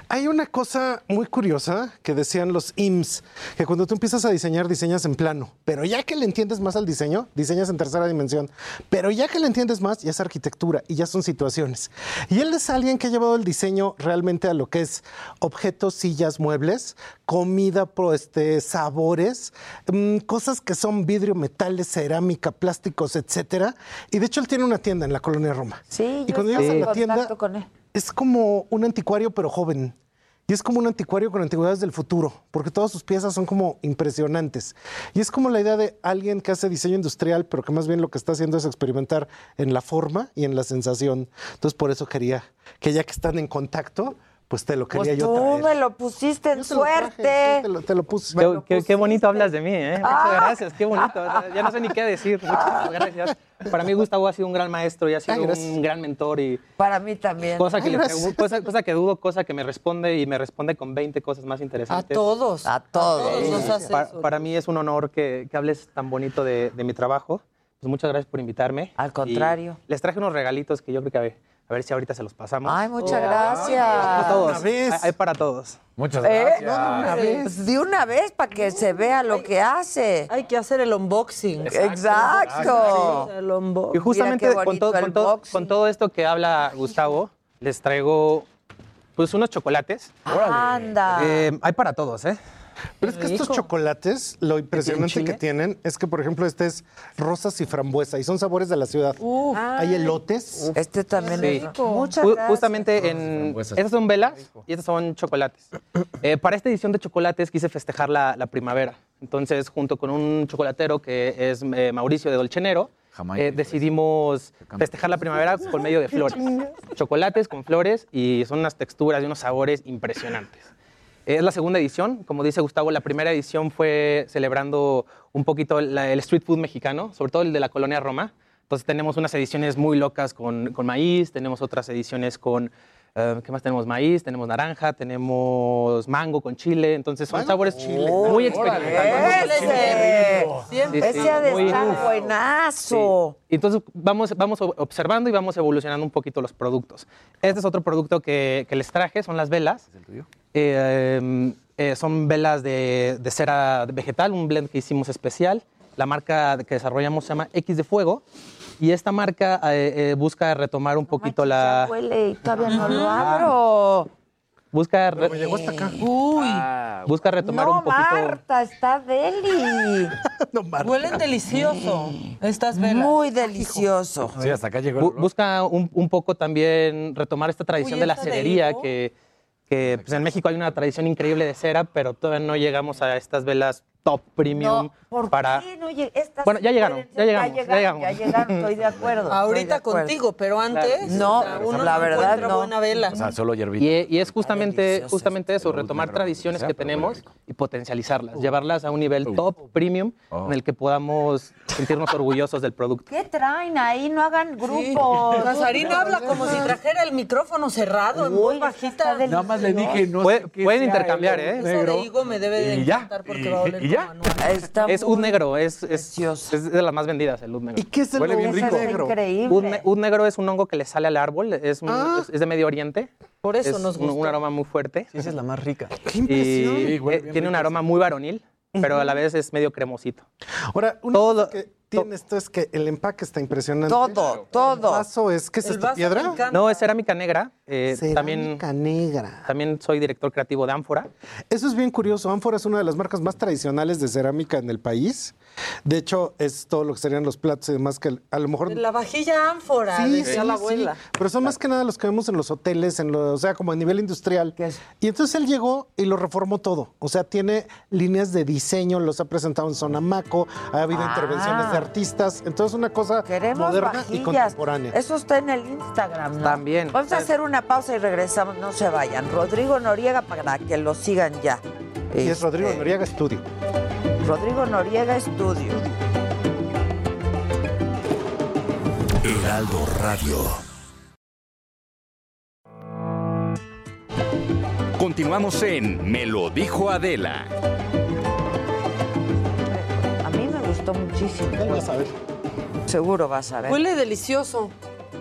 hay una cosa muy curiosa que decían los IMSS, que cuando tú empiezas a diseñar, diseñas en plano, pero ya que le entiendes más al diseño, diseñas en tercera dimensión, pero ya que le entiendes más, ya es arquitectura y ya son situaciones. Y él es alguien que ha llevado el diseño realmente a lo que es objetos, sillas, muebles, comida, pro, este, sabores, mm, cosas que son vidrio, metales, cerámica, plásticos, etcétera. Y de hecho él tiene una tienda en la colonia Roma. Sí, y yo cuando llegas a la tienda, contacto con él. Es como un anticuario pero joven. Y es como un anticuario con antigüedades del futuro, porque todas sus piezas son como impresionantes. Y es como la idea de alguien que hace diseño industrial, pero que más bien lo que está haciendo es experimentar en la forma y en la sensación. Entonces por eso quería que ya que están en contacto, pues te lo quería Pues yo tú traer. me lo pusiste en te lo traje, suerte. sí, te, lo, te lo puse. Lo Qué- qué- bonito hablas de mí, ¿eh? Muchas Ah. gracias, qué bonito. Ya no sé ni qué decir. *laughs* Muchas gracias. Para mí Gustavo ha sido un gran maestro y ha sido Ay, un gran mentor y Para mí también. cosa que, Ay, le cosa, cosa que dudo, cosa que me responde y me responde con 20 cosas más interesantes. A todos. A todos. nos hace Pa- eso. para mí es un honor que, que hables tan bonito de, de mi trabajo. Pues muchas gracias por invitarme. Al contrario. Y les traje unos regalitos que yo creo que a ver, si ahorita se los pasamos. Ay, muchas Para gracias. todos. Hay, hay para todos. Muchas ¿Eh? Pues de una vez para que se vea lo que hace. Hay que hacer el unboxing. Exacto. El unboxing. Y justamente todo, todo, con todo esto que habla Gustavo, les traigo pues unos chocolates. Anda. Eh, hay para todos, ¿eh? Pero es que estos chocolates, lo impresionante que tienen es que, por ejemplo, este es rosas y frambuesa y son sabores de la ciudad. Hay elotes. Este también Sí. es rico. Muchas gracias. Justamente en. Estas son velas y estas son chocolates. Eh, para esta edición de chocolates quise festejar la, la primavera. Entonces, junto con un chocolatero que es eh, Mauricio de Dolcenero, eh, decidimos festejar la primavera por medio de flores. Chocolates con flores y son unas texturas y unos sabores impresionantes. Es la segunda edición, como dice Gustavo, la primera edición fue celebrando un poquito el street food mexicano, sobre todo el de la colonia Roma. Entonces tenemos unas ediciones muy locas con, con maíz, tenemos otras ediciones con, eh, ¿qué más tenemos? Maíz, tenemos naranja, tenemos mango con chile, entonces son sabores muy experimentales. Ese. Sí, sí, Ese muy- buenazo. Y Entonces vamos, vamos observando y vamos evolucionando un poquito los productos. Este es otro producto que, que les traje, son las velas. Eh, eh, son velas de, de cera vegetal, un blend que hicimos especial. La marca que desarrollamos se llama X de Fuego. Y esta marca eh, eh, busca retomar un poquito la... Huele y todavía no lo abro. Busca, re- llegó hasta acá. Uy. busca retomar No, un poquito... Marta, está deli. *laughs* Huelen delicioso estas velas. Muy delicioso. Sí, hasta acá llegó. Bu- busca un, un poco también retomar esta tradición Uy, de la de cerería, que, que pues, en México hay una tradición increíble de cera, pero todavía no llegamos a estas velas top premium No, ¿por para... qué no lleg- estas Bueno, ya sí llegaron, ya llegamos, ya llegaron, estoy de acuerdo. de Ahorita acuerdo. contigo, pero antes. No, o sea, uno la verdad, encuentra no. buena vela. O sea, solo hierbita. Y, y es justamente, justamente eso, retomar tradiciones que tenemos y potencializarlas, llevarlas a un nivel top premium en el que podamos sentirnos orgullosos del producto. ¿Qué traen ahí? No hagan grupos. Casarín habla como si trajera el micrófono cerrado, en voz bajita. Nada más le dije, no pueden intercambiar, el ¿eh? Esa de higo me debe de encantar porque va a ya. Está Es muy un negro, es, es, precioso. es de las más vendidas el ud negro. ¿Y qué es el Huele bien rico. negro? increíble. Ud, ne- ud negro es un hongo que le sale al árbol, es, un- Ah. es, es de Medio Oriente. Por eso es nos un, gusta. un aroma muy fuerte. Sí, esa es la más rica. ¡Qué Y impresión! Sí, eh, tiene un aroma muy varonil, pero a la vez es medio cremosito. Ahora, una Todo- cosa que tiene esto es que el empaque está impresionante. Todo, todo. El vaso es, ¿qué es esto, piedra? No, es cerámica negra. eh, Cerámica también, negra. También soy director creativo de Ánfora. Eso es bien curioso. Ánfora es una de las marcas más tradicionales de cerámica en el país. De hecho, es todo lo que serían los platos y demás que a lo mejor... La vajilla ánfora, Sí, decía sí, la sí. abuela. Pero son más que nada los que vemos en los hoteles, en lo, o sea, como a nivel industrial. Y entonces él llegó y lo reformó todo. O sea, tiene líneas de diseño, los ha presentado en Sonamaco, ha habido Ah. intervenciones de artistas. Entonces, una cosa Queremos moderna y contemporánea. Eso está en el Instagram, ¿no? También. Vamos a hacer una pausa y regresamos. No se vayan. Rodrigo Noriega para que lo sigan ya. Y es Rodrigo Este, Noriega Estudio. Rodrigo Noriega Estudio. Heraldo Radio. Continuamos en Me lo dijo Adela. Gustó muchísimo. vas a ver. Seguro vas a ver. Huele delicioso.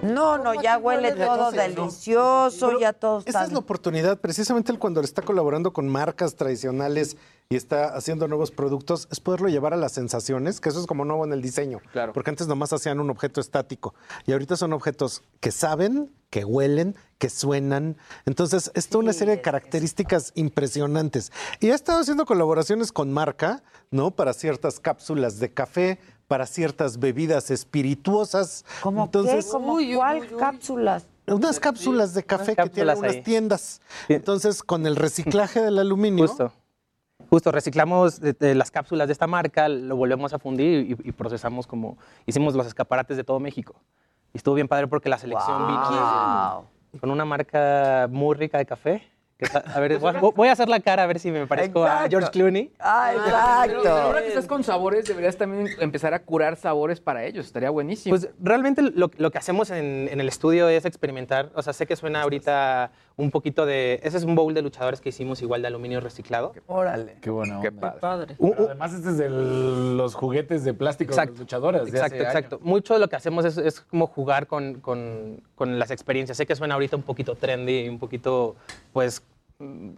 No, no, ya huele todo delicioso, ya todo Esa está... es la oportunidad, precisamente él cuando está colaborando con marcas tradicionales y está haciendo nuevos productos, es poderlo llevar a las sensaciones, que eso es como nuevo en el diseño. Claro. Porque antes nomás hacían un objeto estático y ahorita son objetos que saben, que huelen, que suenan. Entonces, es toda una serie de características impresionantes. Y ha estado haciendo colaboraciones con marca, ¿no? Para ciertas cápsulas de café, para ciertas bebidas espirituosas. ¿Cómo Entonces, qué? ¿Cómo cuál cápsulas? unas cápsulas de café que tienen unas ahí. tiendas. Entonces, con el reciclaje del aluminio. Justo. Justo, reciclamos de- de las cápsulas de esta marca, lo volvemos a fundir y, y procesamos como hicimos los escaparates de todo México. Y estuvo bien padre porque la selección vino desde- con una marca muy rica de café. que está- a ver, *laughs* voy, a hacer la cara a ver si me parezco a Exacto. George Clooney. Ah, Pero ahora que estás con sabores, deberías también empezar a curar sabores para ellos. Estaría buenísimo. Pues realmente lo, lo que hacemos en, en el estudio es experimentar. O sea, sé que suena ahorita un poquito de... Ese es un bowl de luchadores que hicimos igual de aluminio reciclado. Órale. Qué bueno. Qué padre. Uh, además, este es de los juguetes de plástico de los luchadores. de Exacto, hace exacto. Mucho de lo que hacemos es, es como jugar con, con- con las experiencias. Sé que suena ahorita un poquito trendy, un poquito, pues,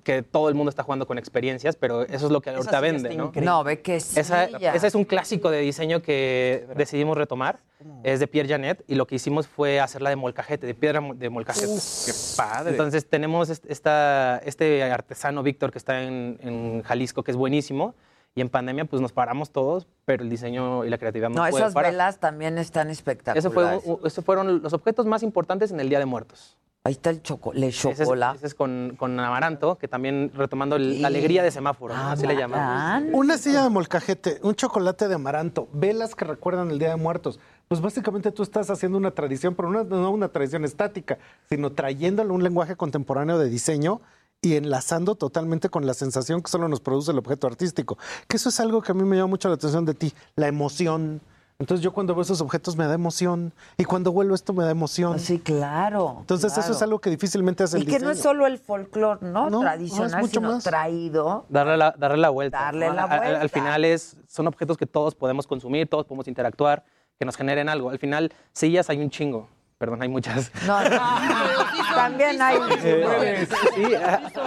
que todo el mundo está jugando con experiencias, pero eso es lo que Esa ahorita sí vende, ¿no? increíble. No, ve que Esa, silla. ese es un clásico de diseño que decidimos retomar. Es de Pierre Janet y lo que hicimos fue hacerla de molcajete, de piedra de molcajete. qué padre. Entonces tenemos est- esta, este artesano Víctor que está en, en Jalisco, que es buenísimo. Y en pandemia, pues nos paramos todos, pero el diseño y la creatividad no, No, puede esas parar. velas también están espectaculares. Eso fue, esos fueron los objetos más importantes en el Día de Muertos. Ahí está el es, chocolate. ese es con, con amaranto, que también retomando el- la alegría de semáforo, ¿no? así le llamamos. Una silla de molcajete, un chocolate de amaranto, velas que recuerdan el Día de Muertos. Pues básicamente tú estás haciendo una tradición, pero una- no una tradición estática, sino trayéndole un lenguaje contemporáneo de diseño y enlazando totalmente con la sensación que solo nos produce el objeto artístico. Que eso es algo que a mí me llama mucho la atención de ti, la emoción. Entonces yo cuando veo esos objetos me da emoción y cuando vuelo esto me da emoción. Sí, claro. Entonces eso es algo que difícilmente hace el Y que no es solo el folclore, ¿no? No, no, es Tradicional, mucho sino más. traído. Darle la, darle la vuelta. Darle ¿no? la al- vuelta. Al, final es, son objetos que todos podemos consumir, todos podemos interactuar, que nos generen algo. Al final, sillas hay un chingo. Perdón, hay muchas. No, no. *laughs* También hay. Eh, sí,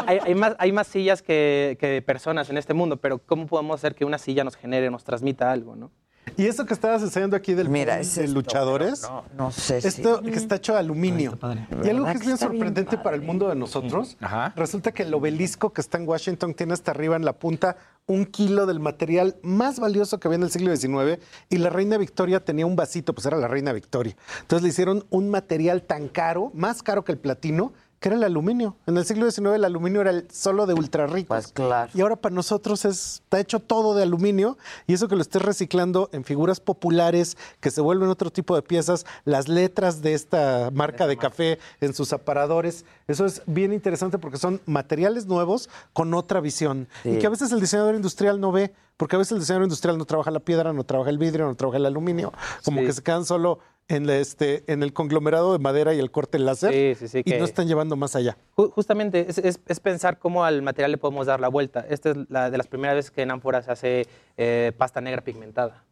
hay, hay más, hay más sillas que, que personas en este mundo, pero ¿cómo podemos hacer que una silla nos genere, nos transmita algo, no? Y eso que estabas enseñando aquí del Mira, de esto, luchadores, no- no sé si- esto que está hecho de aluminio. Y algo ¿Verdad que es bien sorprendente para el mundo de nosotros, resulta que el obelisco que está en Washington tiene hasta arriba en la punta un kilo del material más valioso que había en el siglo XIX y la reina Victoria tenía un vasito, pues era la reina Victoria. Entonces le hicieron un material tan caro, más caro que el platino, que era el aluminio. En el siglo XIX el aluminio era el solo de ultra ricos. Pues claro. Y ahora para nosotros es- está hecho todo de aluminio y eso que lo estés reciclando en figuras populares que se vuelven otro tipo de piezas, las letras de esta marca de café en sus aparadores, eso es bien interesante porque son materiales nuevos con otra visión Sí. y que a veces el diseñador industrial no ve, porque a veces el diseñador industrial no trabaja la piedra, no trabaja el vidrio, no trabaja el aluminio, como que se quedan solo en, la, este, en el conglomerado de madera y el corte láser Sí, sí, sí, y que- no están llevando más allá. Ju- Justamente es, es- es pensar cómo al material le podemos dar la vuelta. Esta es la de las primeras veces que en Ánfora se hace eh, pasta negra pigmentada.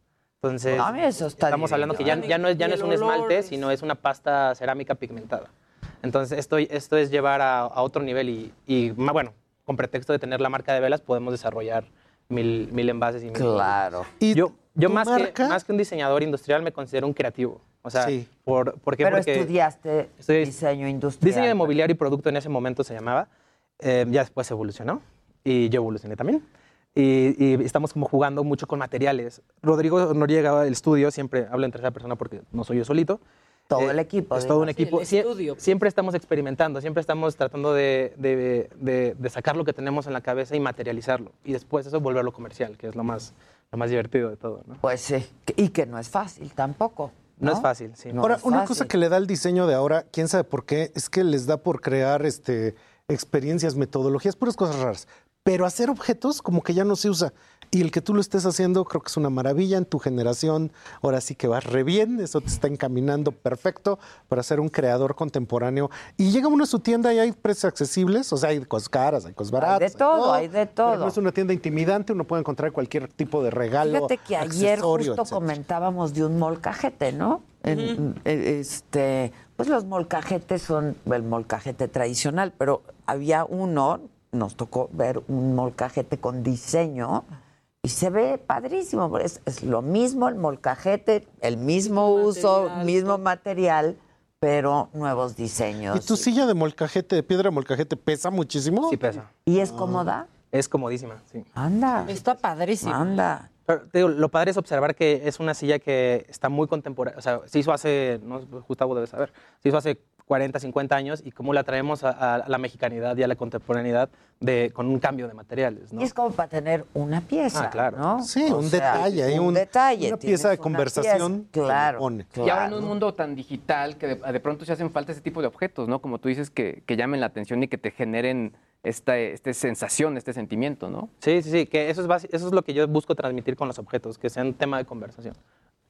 Entonces, A mí eso está estamos hablando que ya, ya no es, ya no es un esmalte, sino es una pasta cerámica pigmentada. Entonces, esto, esto es llevar a, a otro nivel y, y, bueno, con pretexto de tener la marca de velas, podemos desarrollar mil, mil envases y mil Claro. Y Yo, Yo ¿Tu más que, más que un diseñador industrial me considero un creativo. O sea, Sí. por, ¿por qué? Pero Porque estudiaste estoy- diseño industrial. diseño de mobiliario y producto en ese momento se llamaba. Eh, ya después evolucionó y yo evolucioné también. Y, y estamos como jugando mucho con materiales. Rodrigo Noriega, el estudio, siempre hablo en tercera persona porque no soy yo solito. Todo el equipo, Es digo. todo un Sí, equipo. Sie- estudio. Siempre estamos experimentando, siempre estamos tratando de, de- de- de sacar lo que tenemos en la cabeza y materializarlo. Y después eso volverlo comercial, que es lo más, lo más divertido de todo. ¿no? Pues sí, y que no es fácil tampoco. No, ¿no? es fácil, sí. No Ahora, una fácil. cosa que le da el diseño de ahora, quién sabe por qué, es que les da por crear este, experiencias, metodologías, puras cosas raras. Pero hacer objetos como que ya no se usa. Y el que tú lo estés haciendo creo que es una maravilla en tu generación. Ahora sí que vas re bien, eso te está encaminando perfecto para ser un creador contemporáneo. Y llega uno a su tienda y hay precios accesibles, o sea, hay cosas caras, hay cosas baratas. de todo, hay de Pero todo. no es una tienda intimidante, uno puede encontrar cualquier tipo de regalo. Fíjate que ayer justo etcétera. comentábamos de un molcajete, ¿no? En- eh, este, pues los molcajetes son el molcajete tradicional, pero había uno, nos tocó ver un molcajete con diseño y se ve padrísimo. Es, es lo mismo el molcajete, el mismo uso, mismo material, pero nuevos diseños. ¿Y tu silla de molcajete, de piedra de molcajete, pesa muchísimo? Sí pesa. ¿Y es cómoda? Es comodísima, sí. Anda. Está padrísimo. Anda. Pero, te digo, lo padre es observar que es una silla que está muy contemporánea. O sea, se hizo hace, no, Gustavo debe saber, se hizo hace 40, 50 años y cómo la traemos a, a la mexicanidad y a la contemporaneidad de, con un cambio de materiales. ¿no? Y es como para tener una pieza, Ah, claro. ¿no? Sí, O un sea, detalle, hay un- detalle. una pieza de conversación pieza, Claro, pone. Y ahora en claro. un mundo tan digital que de, de pronto se hacen falta ese tipo de objetos, ¿no? Como tú dices, que, que llamen la atención y que te generen esta, esta sensación, este sentimiento, ¿no? Sí, sí, sí, que eso es, eso es lo que yo busco transmitir con los objetos, que sean tema de conversación.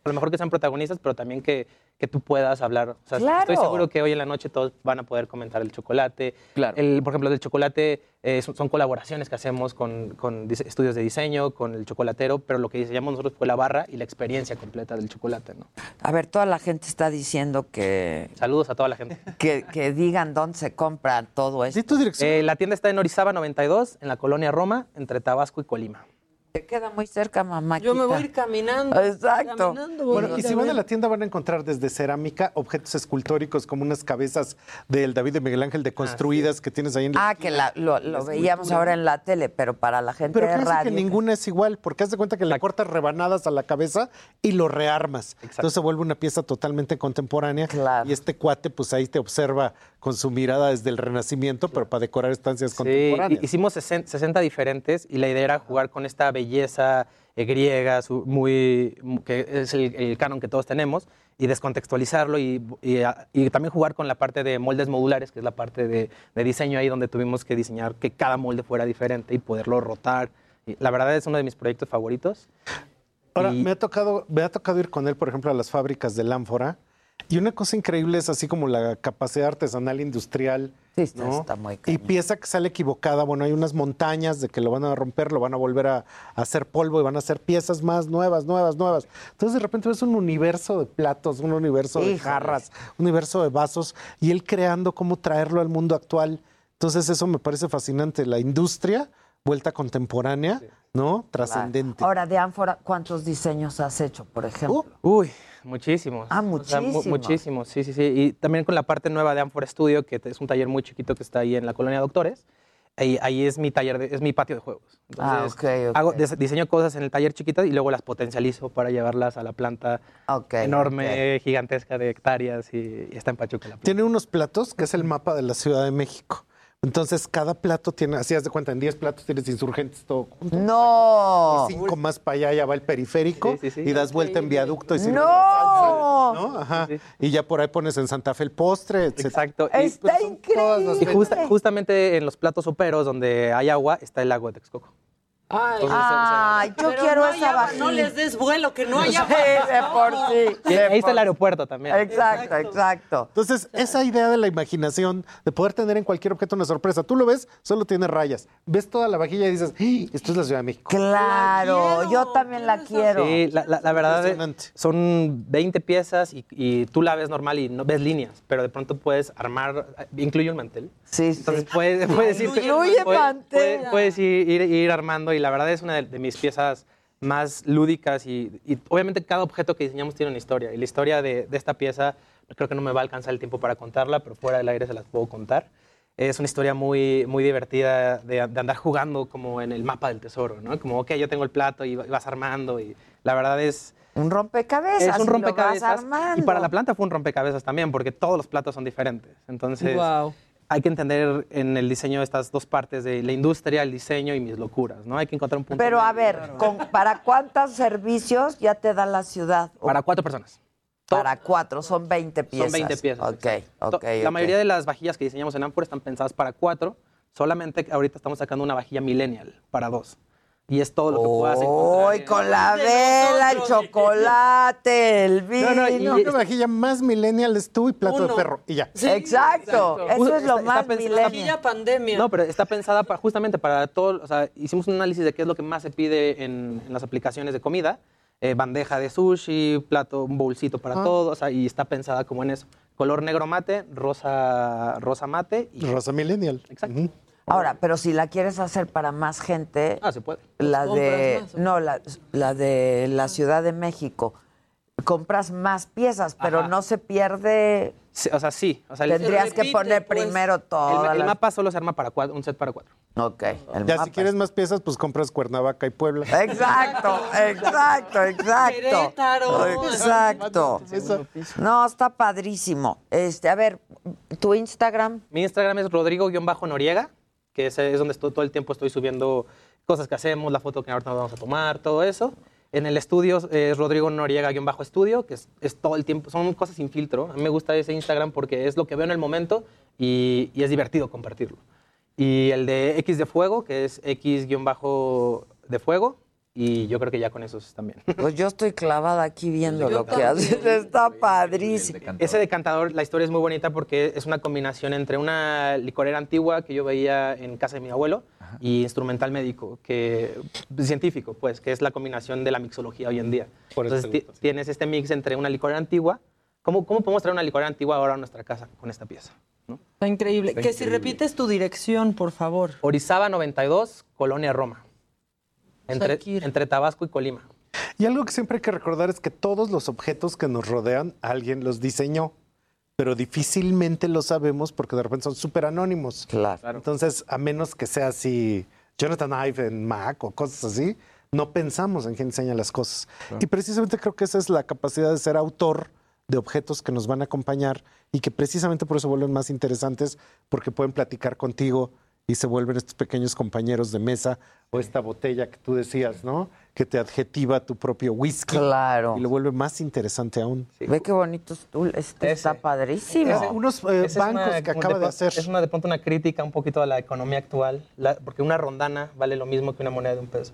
A lo mejor que sean protagonistas, pero también que, que tú puedas hablar. O sea, Claro. Estoy seguro que hoy en la noche todos van a poder comentar el chocolate. Claro. El, por ejemplo, del chocolate eh, son, son colaboraciones que hacemos con, con estudios de diseño, con el chocolatero, pero lo que diseñamos nosotros fue la barra y la experiencia completa del chocolate. ¿no? A ver, toda la gente está diciendo que, Saludos a toda la gente. que, que digan dónde se compra todo esto. tu dirección? Eh, la tienda está en Orizaba 92, en la colonia Roma, entre Tabasco y Colima. Te queda muy cerca, mamá. Yo me voy a ir caminando. Exacto. caminando Bueno, y si van a la tienda van a encontrar desde cerámica objetos escultóricos como unas cabezas del David de Miguel Ángel deconstruidas que tienes ahí en la Ah, que la- lo, lo veíamos ahora en la tele, pero para la gente Pero de radio. que ninguna es igual, porque haz de cuenta que le cortas rebanadas a la cabeza y lo rearmas. Entonces se vuelve una pieza totalmente contemporánea. Y este cuate, pues ahí te observa con su mirada desde el Renacimiento, pero para decorar estancias Sí, contemporáneas. hi- hicimos 60 60 diferentes y la idea era jugar con esta belleza eh, griega, su- muy, mu- que es el, el canon que todos tenemos, y descontextualizarlo y, y, ah, y también jugar con la parte de moldes modulares, que es la parte de, de diseño ahí donde tuvimos que diseñar que cada molde fuera diferente y poderlo rotar. Y la verdad es uno de mis proyectos favoritos. Ahora, me ha, tocado, me ha tocado ir con él, por ejemplo, a las fábricas de Lánfora. Y una cosa increíble es así como la capacidad artesanal industrial. está- ¿no? está muy Y pieza que sale equivocada. Bueno, hay unas montañas de que lo van a romper, lo van a volver a, a hacer polvo y van a hacer piezas más nuevas, nuevas, nuevas. Entonces, de repente ves un universo de platos, un universo de Híjole. jarras, un universo de vasos y él creando cómo traerlo al mundo actual. Entonces, eso me parece fascinante. La industria vuelta contemporánea, ¿no? Trascendente. Ahora, de ánfora, ¿cuántos diseños has hecho, por ejemplo? Uy, muchísimos. Ah, O sea, mu- muchísimos. muchísimos, sí, sí, sí. Y también con la parte nueva de Amphora Studio, que es un taller muy chiquito que está ahí en la colonia Doctores. Ahí, ahí es mi taller, de- es mi patio de juegos. Ah, Entonces, ok, ok. Hago, dis- diseño cosas en el taller chiquitas y luego las potencializo para llevarlas a la planta enorme, gigantesca de hectáreas y, y está en Pachuca. La planta. Tiene unos platos que es el mapa de la Ciudad de México. Entonces, cada plato tiene, así haz de cuenta, en 10 platos tienes insurgentes todo junto. ¡No! Y cinco más para allá ya va el periférico y das vuelta en viaducto y ¡No! salsa, ¿no? Ajá. Y ya por ahí pones en Santa Fe el postre, etc. Exacto. Y, Está pues, las Y justa- justamente en los platos soperos donde hay agua está el lago de Texcoco. Ay, Entonces, Ay, yo Pero quiero no esa vagina. No les des vuelo, que no Sí, haya de por sí. De ahí está el aeropuerto también. Exacto, exacto. Entonces, esa idea de la imaginación, de poder tener en cualquier objeto una sorpresa, tú lo ves, solo tiene rayas. Ves toda la vajilla y dices, ¡Ah! esto es la Ciudad de México. Claro, yo también la quiero. Sí, la, la- la verdad es- son 20 piezas y, y tú la ves normal y no ves líneas, pero de pronto puedes armar, incluye un mantel. Sí, Entonces puedes, puedes ir, Incluye puedes- mantel. puedes- puedes ir, ir- ir armando y la verdad es una de, de mis piezas más lúdicas y, y obviamente cada objeto que diseñamos tiene una historia. Y la historia de, de esta pieza creo que no me va a alcanzar el tiempo para contarla, pero fuera del aire se las puedo contar. Es una historia muy, muy divertida de, de andar jugando como en el mapa del tesoro, ¿no? Como, ok, yo tengo el plato y vas armando y la verdad es... Un rompecabezas. Es y un lo rompecabezas. vas armando. Y para la planta fue un rompecabezas también, porque todos los platos son diferentes. Entonces, Guau. Hay que entender en el diseño estas dos partes de la industria, el diseño y mis locuras, ¿no? Hay que encontrar un punto Pero a ver, con- ¿para cuántos servicios ya te da la ciudad? Para cuatro personas. Para cuatro, son 20 piezas. Son 20 piezas. Ok, ok. La mayoría de las vajillas que diseñamos en Amphor están pensadas para cuatro, solamente ahorita estamos sacando una vajilla millennial para dos. Y es todo lo que puedas encontrar. Uy, con la vela, el chocolate, el vino. No, no, y una vajilla más millennial es tú y plato Uno. de perro. Y ya. Sí, Exacto. Eso es lo Está- más millennial. Vajilla pandemia. No, pero está pensada para, justamente para todo, o sea, hicimos un análisis de qué es lo que más se pide en, en las aplicaciones de comida. Eh, bandeja de sushi, plato, un bolsito para Ah. todo, o sea, y está pensada como en eso. Color negro mate, rosa, rosa mate y... Rosa millennial. Exacto. Ahora, pero si la quieres hacer para más gente. Ah, se puede. La Pues de. más, No, la, la de la Ciudad de México. Compras más piezas, pero Ajá. no se pierde. Sí, o sea, sí. O sea, el- Tendrías que poner primero El, todo. el mapa solo se arma para cuatro, un set para cuatro. Ok. el Ya mapa si quieres más piezas, pues compras Cuernavaca y Puebla. Exacto, exacto, exacto. Querétaro. Exacto. No, está padrísimo. Este, a ver, tu Instagram. Mi Instagram es rodrigo-noriega, que es, donde todo el tiempo estoy subiendo cosas que hacemos, la foto que ahorita nos vamos a tomar, todo eso. En el estudio es Rodrigo Noriega-estudio, que es, es todo el tiempo, son cosas sin filtro. A mí me gusta ese Instagram porque es lo que veo en el momento y, y es divertido compartirlo. Y el de X de Fuego, que es X-de Fuego, y yo creo que ya con esos también. *laughs* Pues yo estoy clavada aquí viendo lo que haces. Está padrísimo. Ese decantador, la historia es muy bonita porque es una combinación entre una licorera antigua que yo veía en casa de mi abuelo y instrumental médico, que científico, pues, que es la combinación de la mixología hoy en día. Por Entonces te ti- tienes este mix entre una licorera antigua. ¿Cómo, ¿Cómo podemos traer una licorera antigua ahora a nuestra casa con esta pieza? Está increíble. Está que si increíble. repites tu dirección, por favor. Orizaba 92, Colonia Roma. Entre, entre Tabasco y Colima. Y algo que siempre hay que recordar es que todos los objetos que nos rodean, alguien los diseñó, pero difícilmente lo sabemos porque de repente son súper anónimos. Claro. Entonces, a menos que sea así, Jonathan Ive en Mac o cosas así, no pensamos en quién diseña las cosas. Y precisamente creo que esa es la capacidad de ser autor de objetos que nos van a acompañar y que precisamente por eso vuelven más interesantes porque pueden platicar contigo y se vuelven estos pequeños compañeros de mesa o esta botella que tú decías, ¿no? Que te adjetiva tu propio whisky. Claro. Y lo vuelve más interesante aún. Ve qué bonito tú. Este está padrísimo. Ese- unos eh, bancos una- que acaba de hacer. Es una de pronto una crítica un poquito a la economía actual, la- porque una rondana vale lo mismo que una moneda de un peso.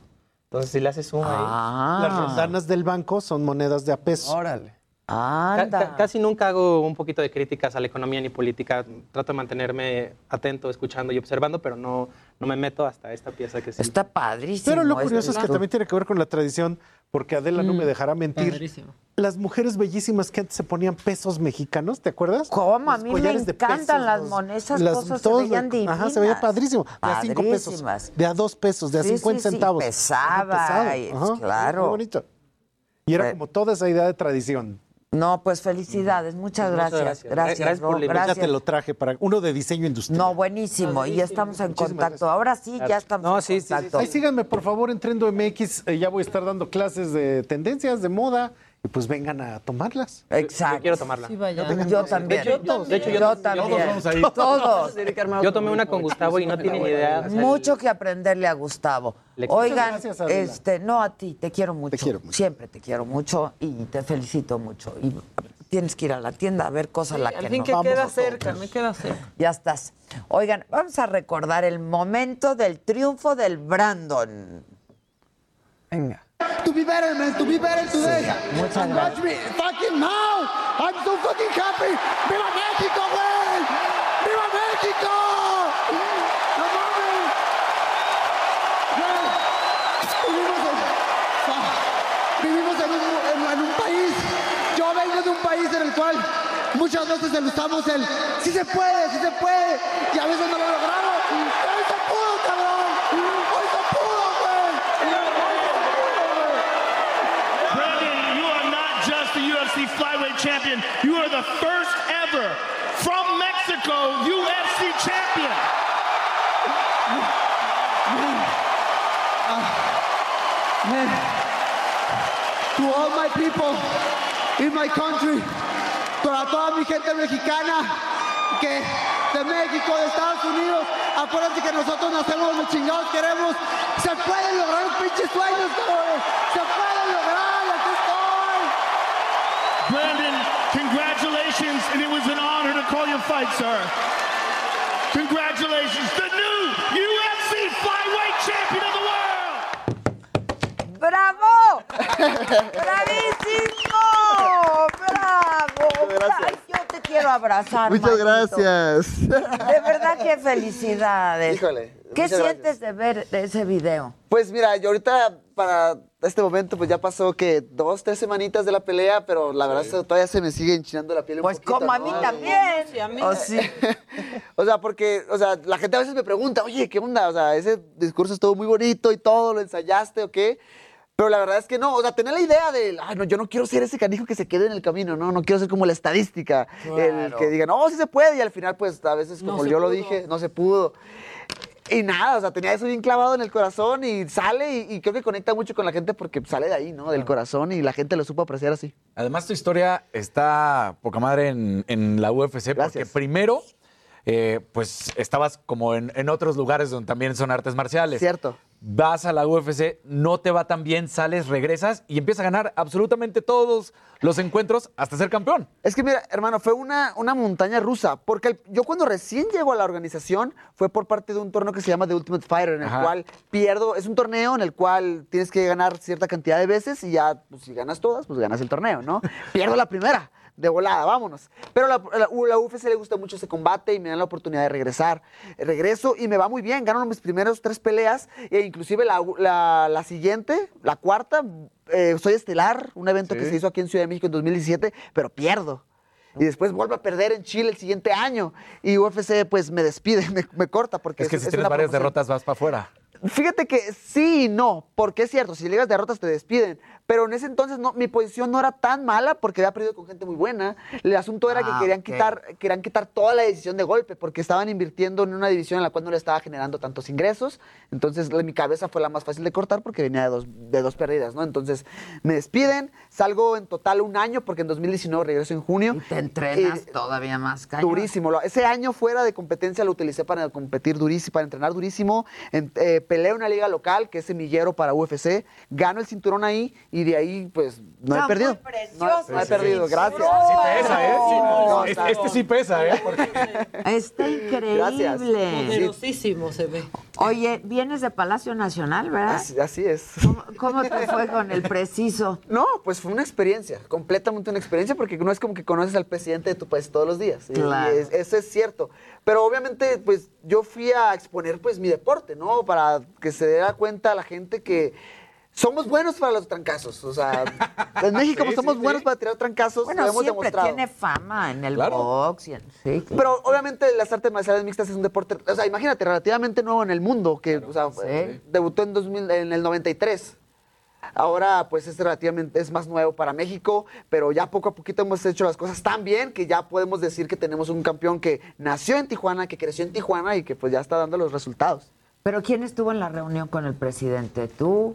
Entonces, si le haces suma Ah. ahí... Las rondanas del banco son monedas de a peso. Órale. Anda. Ca- ca- casi nunca hago un poquito de críticas a la economía ni política. Trato de mantenerme atento, escuchando y observando, pero no, no me meto hasta esta pieza que sí. Está padrísimo. Pero lo curioso es que también tiene que ver con la tradición, porque Adela no me dejará mentir. Padrísimo. Las mujeres bellísimas que antes se ponían pesos mexicanos, ¿te acuerdas? ¿Cómo? A Los mí me encantan pesos, las monedas, esas las- cosas todos se veían de- Ajá, se veía divinas. padrísimo. De a cinco pesos, Padrísimas. de a dos pesos, de a Sí, sí, 50 sí, centavos. pesaba, Ajá, y- Ajá, claro. Muy bonito. Y era como toda esa idea de tradición. No, pues felicidades. Muchas Muchas gracias. gracias. Gracias, Gracias por la gracias. te lo traje para uno de diseño industrial. No, buenísimo. Y ya estamos en contacto. Ahora sí, ya estamos en contacto. Ahí síganme, por favor, en Trendo MX. eh, ya voy a estar dando clases de tendencias, de moda. Y pues vengan a tomarlas. Exacto. Yo quiero tomarla. Sí, vaya. Yo también. De hecho, de hecho, yo, Yo también. Todos. Yo tomé una con Gustavo y no tiene ni idea. Mucho que aprenderle a Gustavo. Oigan, gracias, este, no a ti, te quiero mucho. quiero mucho. Siempre te quiero mucho y te felicito mucho. Y tienes que ir a la tienda a ver cosas la que Al fin no. que Vamos queda a cerca, todos. me queda cerca. Ya estás. Oigan, vamos a recordar el momento del triunfo del Brandon. Venga. To be better, man. To be better today. Muchas And watch me fucking now. I'm so fucking happy. ¡Viva México, güey! ¡Viva México! ¡No mames! Vivimos en, fuck. vivimos en un, en- en un país. Yo vengo de un país en el cual muchas veces usamos el sí se puede, sí se puede. Y a veces no lo champion. You are the first ever from Mexico UFC champion. Ah, man, to all my people in my country, para toda mi gente mexicana que de México, de Estados Unidos, acuérdense que nosotros nacemos los chingados queremos. Se pueden lograr pinches sueños, cabrones. Se pueden Brandon, congratulations, and it was an honor to call your fight, sir. Congratulations, the new UFC flyweight champion of the world. ¡Bravo! ¡Bravísimo! ¡Bravo! Ay, yo te quiero abrazar. Muchas gracias. De verdad, qué felicidades. Híjole, ¿Qué sientes de ver ese video? Pues mira, yo ahorita para este momento pues ya pasó que dos, tres semanitas de la pelea, pero la verdad es que todavía se me sigue enchinando la piel un Pues poquito. como a mí también. ¿O sí? *laughs* O sea, porque, o sea, la gente a veces me pregunta, oye, ¿qué onda? O sea, ese discurso estuvo muy bonito y todo, ¿lo ensayaste o qué? Pero la verdad es que no, o sea, tener la idea de, ay, no, yo no quiero ser ese canijo que se quede en el camino, no, no quiero ser como la estadística, el Claro. que diga, no, sí se puede, y al final, pues, a veces, como yo lo dije, no se pudo. Y nada, o sea, tenía eso bien clavado en el corazón y sale y, y creo que conecta mucho con la gente porque sale de ahí, ¿no? Del corazón y la gente lo supo apreciar así. Además, tu historia está poca madre en, en la UFC porque primero, eh, pues estabas como en, en otros lugares donde también son artes marciales. Cierto. Vas a la UFC, no te va tan bien, sales, regresas y empiezas a ganar absolutamente todos los encuentros hasta ser campeón. Es que mira, hermano, fue una, una montaña rusa, porque el- yo cuando recién llego a la organización fue por parte de un torneo que se llama The Ultimate Fighter, en el Ajá. cual pierdo, es un torneo en el cual tienes que ganar cierta cantidad de veces y ya, pues si ganas todas, pues ganas el torneo, ¿no? *laughs* Pierdo la primera, de volada, vámonos. Pero la, la, la UFC le gusta mucho ese combate y me dan la oportunidad de regresar. Regreso y me va muy bien, gano mis primeros tres peleas e inclusive la, la- siguiente, la cuarta, eh, soy estelar, un evento que se hizo aquí en Ciudad de México en 2017, pero pierdo. Y después vuelvo a perder en Chile el siguiente año. Y UFC pues me despide, *laughs* me, me corta porque Es que es, si es tienes varias promoción. derrotas vas para afuera. Fíjate que sí y no, porque es cierto, si llegas derrotas te despiden, pero en ese entonces no, mi posición no era tan mala porque había perdido con gente muy buena. El asunto era Ah, que querían ok. quitar, querían quitar toda la decisión de golpe porque estaban invirtiendo en una división en la cual no le estaba generando tantos ingresos. Entonces mi cabeza fue la más fácil de cortar porque venía de dos, de dos pérdidas, ¿no? Entonces me despiden, salgo en total un año porque en 2019 regreso en junio. Te entrenas Eh, todavía más cañón. Durísimo. Ese año fuera de competencia lo utilicé para competir durísimo, para entrenar durísimo. En, eh, peleé una liga local, que es semillero para UFC. Gano el cinturón ahí y de ahí, pues, no he perdido. No, no he perdido, gracias. Sí pesa, ¿eh? Sí, No, es- está- este sí pesa, ¿eh? Porque- Está increíble. Poderosísimo se ve. Oye, vienes de Palacio Nacional, ¿verdad? Así, así es. ¿Cómo, cómo te fue con el preciso? No, pues fue una experiencia, completamente una experiencia, porque no es como que conoces al presidente de tu país todos los días. Y- y Claro. es- eso es cierto. Pero obviamente, pues yo fui a exponer pues mi deporte, ¿no? Para que se diera cuenta la gente que somos buenos para los trancazos. O sea, en *laughs* México Sí, somos sí, buenos sí. para tirar trancazos, Bueno, lo hemos siempre demostrado. tiene fama en el Claro. box y en... Claro. Pero obviamente las artes marciales mixtas es un deporte, o sea, imagínate, relativamente nuevo en el mundo, que o sea, eh, debutó en, 2000, en el 93. Ahora pues es relativamente, es más nuevo para México, pero ya poco a poquito hemos hecho las cosas tan bien que ya podemos decir que tenemos un campeón que nació en Tijuana, que creció en Tijuana y que pues ya está dando los resultados. Pero ¿quién estuvo en la reunión con el presidente? ¿Tú?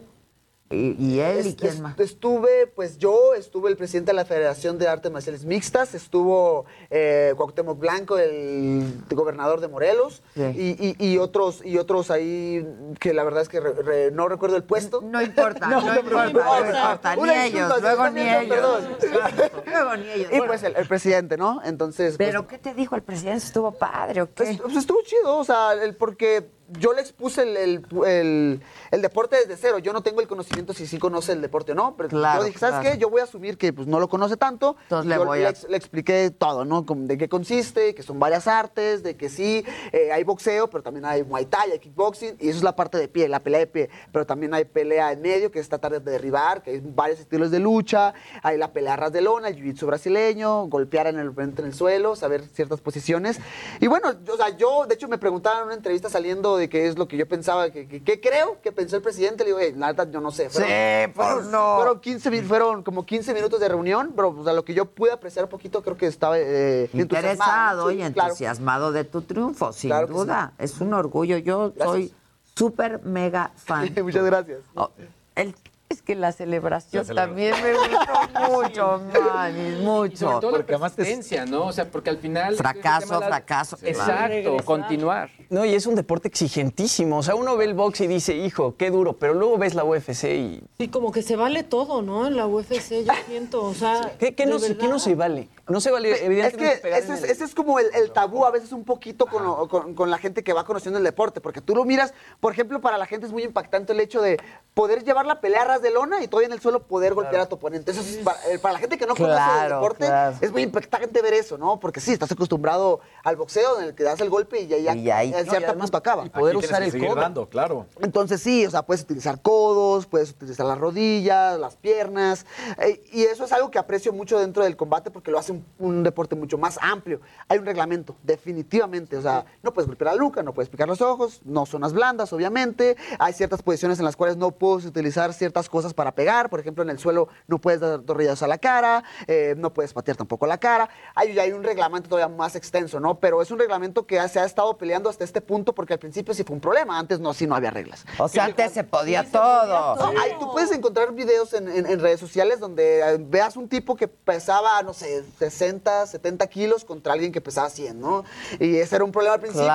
¿Y, y él? ¿Y quién más? Estuve, pues yo, estuve el presidente de la Federación de Artes Marciales Mixtas, estuvo eh, Cuauhtémoc Blanco, el gobernador de Morelos, Sí. y, y- y otros y otros ahí que la verdad es que re- re- no recuerdo el puesto. No importa, *laughs* no, importa, no importa, ni ellos, luego ni ellos. perdón. *laughs* Luego ni ellos. Y pues el, el presidente, ¿no? Entonces, pues, ¿Pero qué te dijo el presidente? ¿Estuvo padre o qué? pues, pues, estuvo chido, o sea, el, porque yo le expuse el, el- el- el deporte desde cero. Yo no tengo el conocimiento si sí conoce el deporte o no, pero Claro, yo dije, ¿sabes claro. qué? Yo voy a asumir que pues, no lo conoce tanto. Entonces le a- expliqué todo, ¿no? De qué consiste, que son varias artes, de que sí, eh, hay boxeo, pero también hay muay thai, hay kickboxing, y eso es la parte de pie, la pelea de pie. Pero también hay pelea en medio, que es tratar de derribar, que hay varios estilos de lucha, hay la pelea ras de lona, el jiu-jitsu brasileño, golpear en el, en el suelo, saber ciertas posiciones. Y bueno, yo- o sea, yo, de hecho, me preguntaban en una entrevista saliendo de qué es lo que yo pensaba, que, que- que creo que pensó el presidente. Le digo, "Ey, la verdad, yo no sé. Sí, pues fueron, no. Fueron, 15, mi- fueron como 15 minutos de reunión, pero sea, lo que yo pude apreciar un poquito, creo que estaba eh, Interesado entusiasmado. y claro. entusiasmado de tu triunfo, sin Claro duda. Es un orgullo. Yo soy súper mega fan. *laughs* Muchas gracias. Oh, el- es que la celebración, La celebración. también me gustó *laughs* mucho, Manny, Y mucho. sobre todo la persistencia, ¿no? O sea, porque al final... Fracaso, la- fracaso, claro. Exacto, Regresar. continuar. No, y es un deporte exigentísimo. O sea, uno ve el box y dice, hijo, qué duro, pero luego ves la UFC y. Sí, como que se vale todo, ¿no? En la UFC, yo siento, o sea... ¿Qué, qué no, qué no se vale? No se vale, Es evidentemente. que pegar ese es, el- ese es como el, el tabú a veces un poquito con, lo- con- con la gente que va conociendo el deporte, porque tú lo miras, por ejemplo, para la gente es muy impactante el hecho de poder llevar la pelea a ras de lona y todavía en el suelo poder golpear a tu oponente. Eso es para, eh, para la gente que no conoce el Claro, deporte claro. es muy impactante ver eso, ¿no? Porque sí, estás acostumbrado al boxeo en el que das el golpe y ya, ya Y ahí- en No, y cierto además- punto acaba. Aquí tienes que seguir dando, claro. Entonces sí, o sea, puedes utilizar codos, puedes utilizar las rodillas, las piernas, eh, y eso es algo que aprecio mucho dentro del combate porque lo hace un, un deporte mucho más amplio. Hay un reglamento, definitivamente, o sea, no puedes golpear la nuca, no puedes picar los ojos, no zonas blandas, obviamente, hay ciertas posiciones en las cuales no puedes utilizar ciertas cosas para pegar, por ejemplo, en el suelo no puedes dar torrillas a la cara, eh, no puedes patear tampoco la cara, hay, hay un reglamento todavía más extenso, ¿no? Pero es un reglamento que se ha estado peleando hasta este punto porque al principio sí fue un problema, antes no, sí no había reglas. O sea, antes se podía todo. No, ahí tú puedes encontrar videos en, en- en redes sociales donde eh, veas un tipo que pesaba, no sé, 60, 70 kilos contra alguien que pesaba 100, ¿no? Y ese era un problema al principio.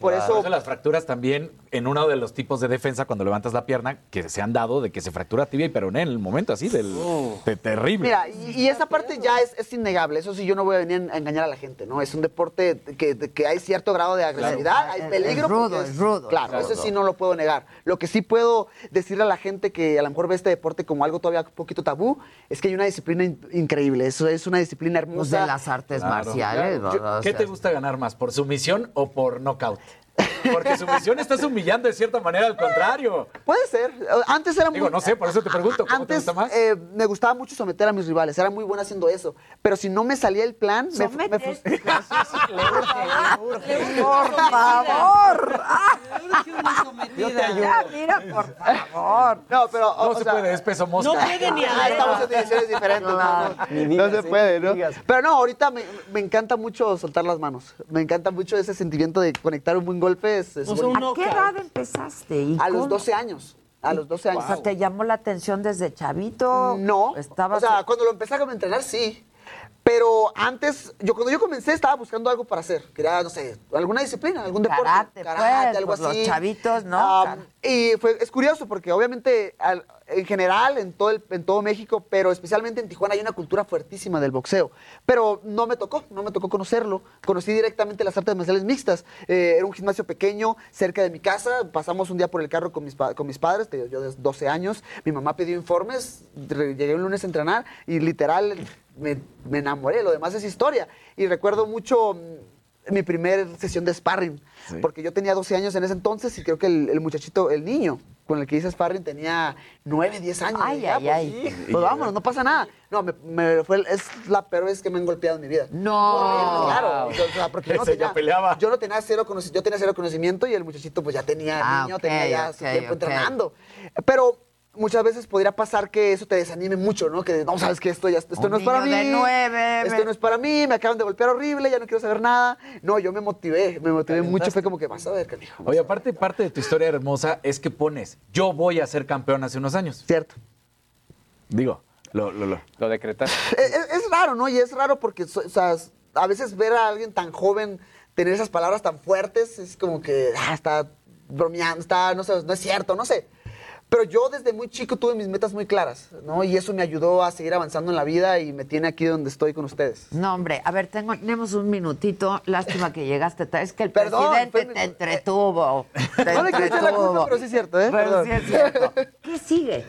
Por eso, las fracturas también en uno de los tipos de defensa cuando levantas la pierna que se han dado de que se fractura tibia y peroné en el momento así del de terrible. Mira, y, y esa parte ya es, es innegable. Eso sí, yo no voy a venir a engañar a la gente, ¿no? Es un deporte que, que hay cierto grado de agresividad, hay peligro. es rudo, es rudo, Claro, es eso sí no lo puedo negar. Lo que sí puedo decirle a la gente que a lo mejor ve este deporte como algo todavía un poquito tabú, es que hay una disciplina in- increíble. Eso es una disciplina hermosa. Pues de las artes marciales, Yo- ¿verdad? O ¿Qué sea, te gusta ganar más, por sumisión o por knockout? Porque sumisión estás humillando de cierta manera, al contrario. Puede ser. Antes era Digo, muy... no sé, por eso te pregunto, ¿cómo te Antes gusta más? eh, me gustaba mucho someter a mis rivales, era muy buena haciendo eso. Pero si no me salía el plan, me, me Por favor. Yo te ayudo. Ya, mira, por favor. No, pero. No se puede, es peso mosca. No puede ni Ah, hablar. estamos en divisiones diferentes. no, se ¿eh? puede, ¿no? Digas. Pero no, ahorita me, me encanta mucho soltar las manos. Me encanta mucho ese sentimiento de conectar un buen golpe. O sea, ¿A qué edad empezaste? ¿Y A los cómo? 12 años. A los 12 años. O sea, ¿te llamó la atención desde chavito? No. Estabas... O sea, cuando lo empecé a entrenar, sí. Pero antes, yo cuando yo comencé estaba buscando algo para hacer. Quería, no sé, alguna disciplina, algún deporte. Karate, pues, algo pues, los así. chavitos, ¿no? Y fue, es curioso porque obviamente al- en general en todo, el- en todo México, pero especialmente en Tijuana hay una cultura fuertísima del boxeo. Pero no me tocó, no me tocó conocerlo. Conocí directamente las artes marciales mixtas. Eh, era un gimnasio pequeño cerca de mi casa. Pasamos un día por el carro con mis, con mis padres, yo de 12 años. Mi mamá pidió informes, llegué un lunes a entrenar y literal me, me enamoré. Lo demás es historia. Y recuerdo mucho mm, mi primer sesión de sparring, porque yo tenía 12 años en ese entonces y creo que el, el muchachito, el niño con el que hice sparring tenía 9, 10 años. Ay, Y dije, ay, ah, ay. Pues, sí, pues vámonos, no pasa nada. No, me, me fue, es la peor vez que me han golpeado en mi vida. No. Claro. O sea, porque yo no ya tenía, peleaba. Yo no tenía cero conocimiento, yo tenía cero conocimiento y el muchachito pues ya tenía Ah, niño, tenía ya su ok, tiempo entrenando. Pero muchas veces podría pasar que eso te desanime mucho, ¿no? Que no sabes que esto ya esto Un no es para mí. niño de nueve, Esto me- no es para mí, me acaban de golpear horrible, ya no quiero saber nada. No, yo me motivé, me motivé mucho, fue como que vas a ver, canijo. Oye, aparte, parte de tu historia hermosa es que pones, yo voy a ser campeón hace unos años. Cierto. Digo, lo, lo, lo. Lo decretas. *laughs* Es, raro, ¿no? Y es raro porque o sea, a veces ver a alguien tan joven tener esas palabras tan fuertes es como que ah, está bromeando, está, no sé, no es cierto, no sé. Pero yo desde muy chico tuve mis metas muy claras, ¿no? Y eso me ayudó a seguir avanzando en la vida y me tiene aquí donde estoy con ustedes. No, hombre, a ver, tengo, tenemos un minutito. Lástima que llegaste. Es que el Perdón, presidente mi- te entretuvo. *laughs* Te No le echar la culpa, entretuvo. pero sí es cierto, ¿eh? Pero Perdón. sí es cierto. ¿Qué sigue?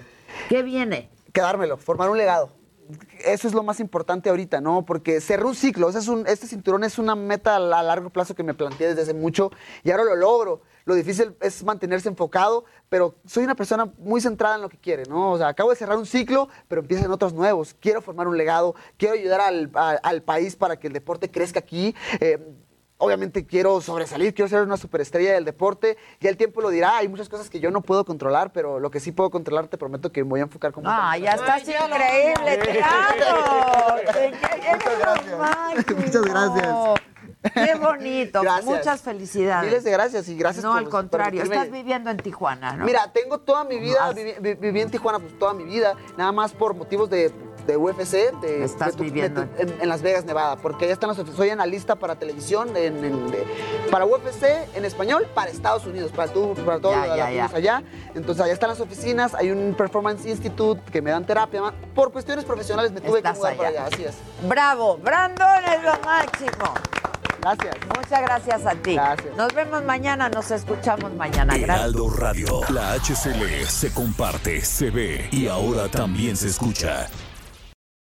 ¿Qué viene? quedármelo, formar un legado. Eso es lo más importante ahorita, ¿no? Porque cerré un ciclo. Ese es un- este cinturón es una meta a la- largo plazo que me planteé desde hace mucho y ahora lo logro. Lo difícil es mantenerse enfocado, pero soy una persona muy centrada en lo que quiere, ¿no? O sea, acabo de cerrar un ciclo, pero empiezan otros nuevos. Quiero formar un legado, quiero ayudar al, a- al país para que el deporte crezca aquí. Eh, obviamente quiero sobresalir, quiero ser una superestrella del deporte. Ya el tiempo lo dirá, hay muchas cosas que yo no puedo controlar, pero lo que sí puedo controlar, te prometo que me voy a enfocar como... Ah, ya estás increíble, te amo. *laughs* *laughs* Muchas gracias. Muchas gracias. Qué bonito. Gracias. Muchas felicidades. Miles de gracias y gracias No, por- al contrario. Estás viviendo en Tijuana, ¿no? Mira, tengo toda mi vida, viví, vi- viví en Tijuana pues, toda mi vida, nada más por motivos de, de UFC, de, Estás de- viviendo en, en Las Vegas, Nevada, porque ya están las oficinas, soy analista para televisión, en- en- de- para UFC en español, para Estados Unidos, para, tú, para todos Ya, los ya, latinos ya. allá. Entonces allá están las oficinas, hay un Performance Institute que me dan terapia, por cuestiones profesionales me tuve Estás que mudar para allá. allá, así es. Bravo, Brandon es lo máximo. Gracias. Muchas gracias a ti. Nos vemos mañana, nos escuchamos mañana. Gracias. Heraldo Radio. La HCL se comparte, se ve y ahora también se escucha.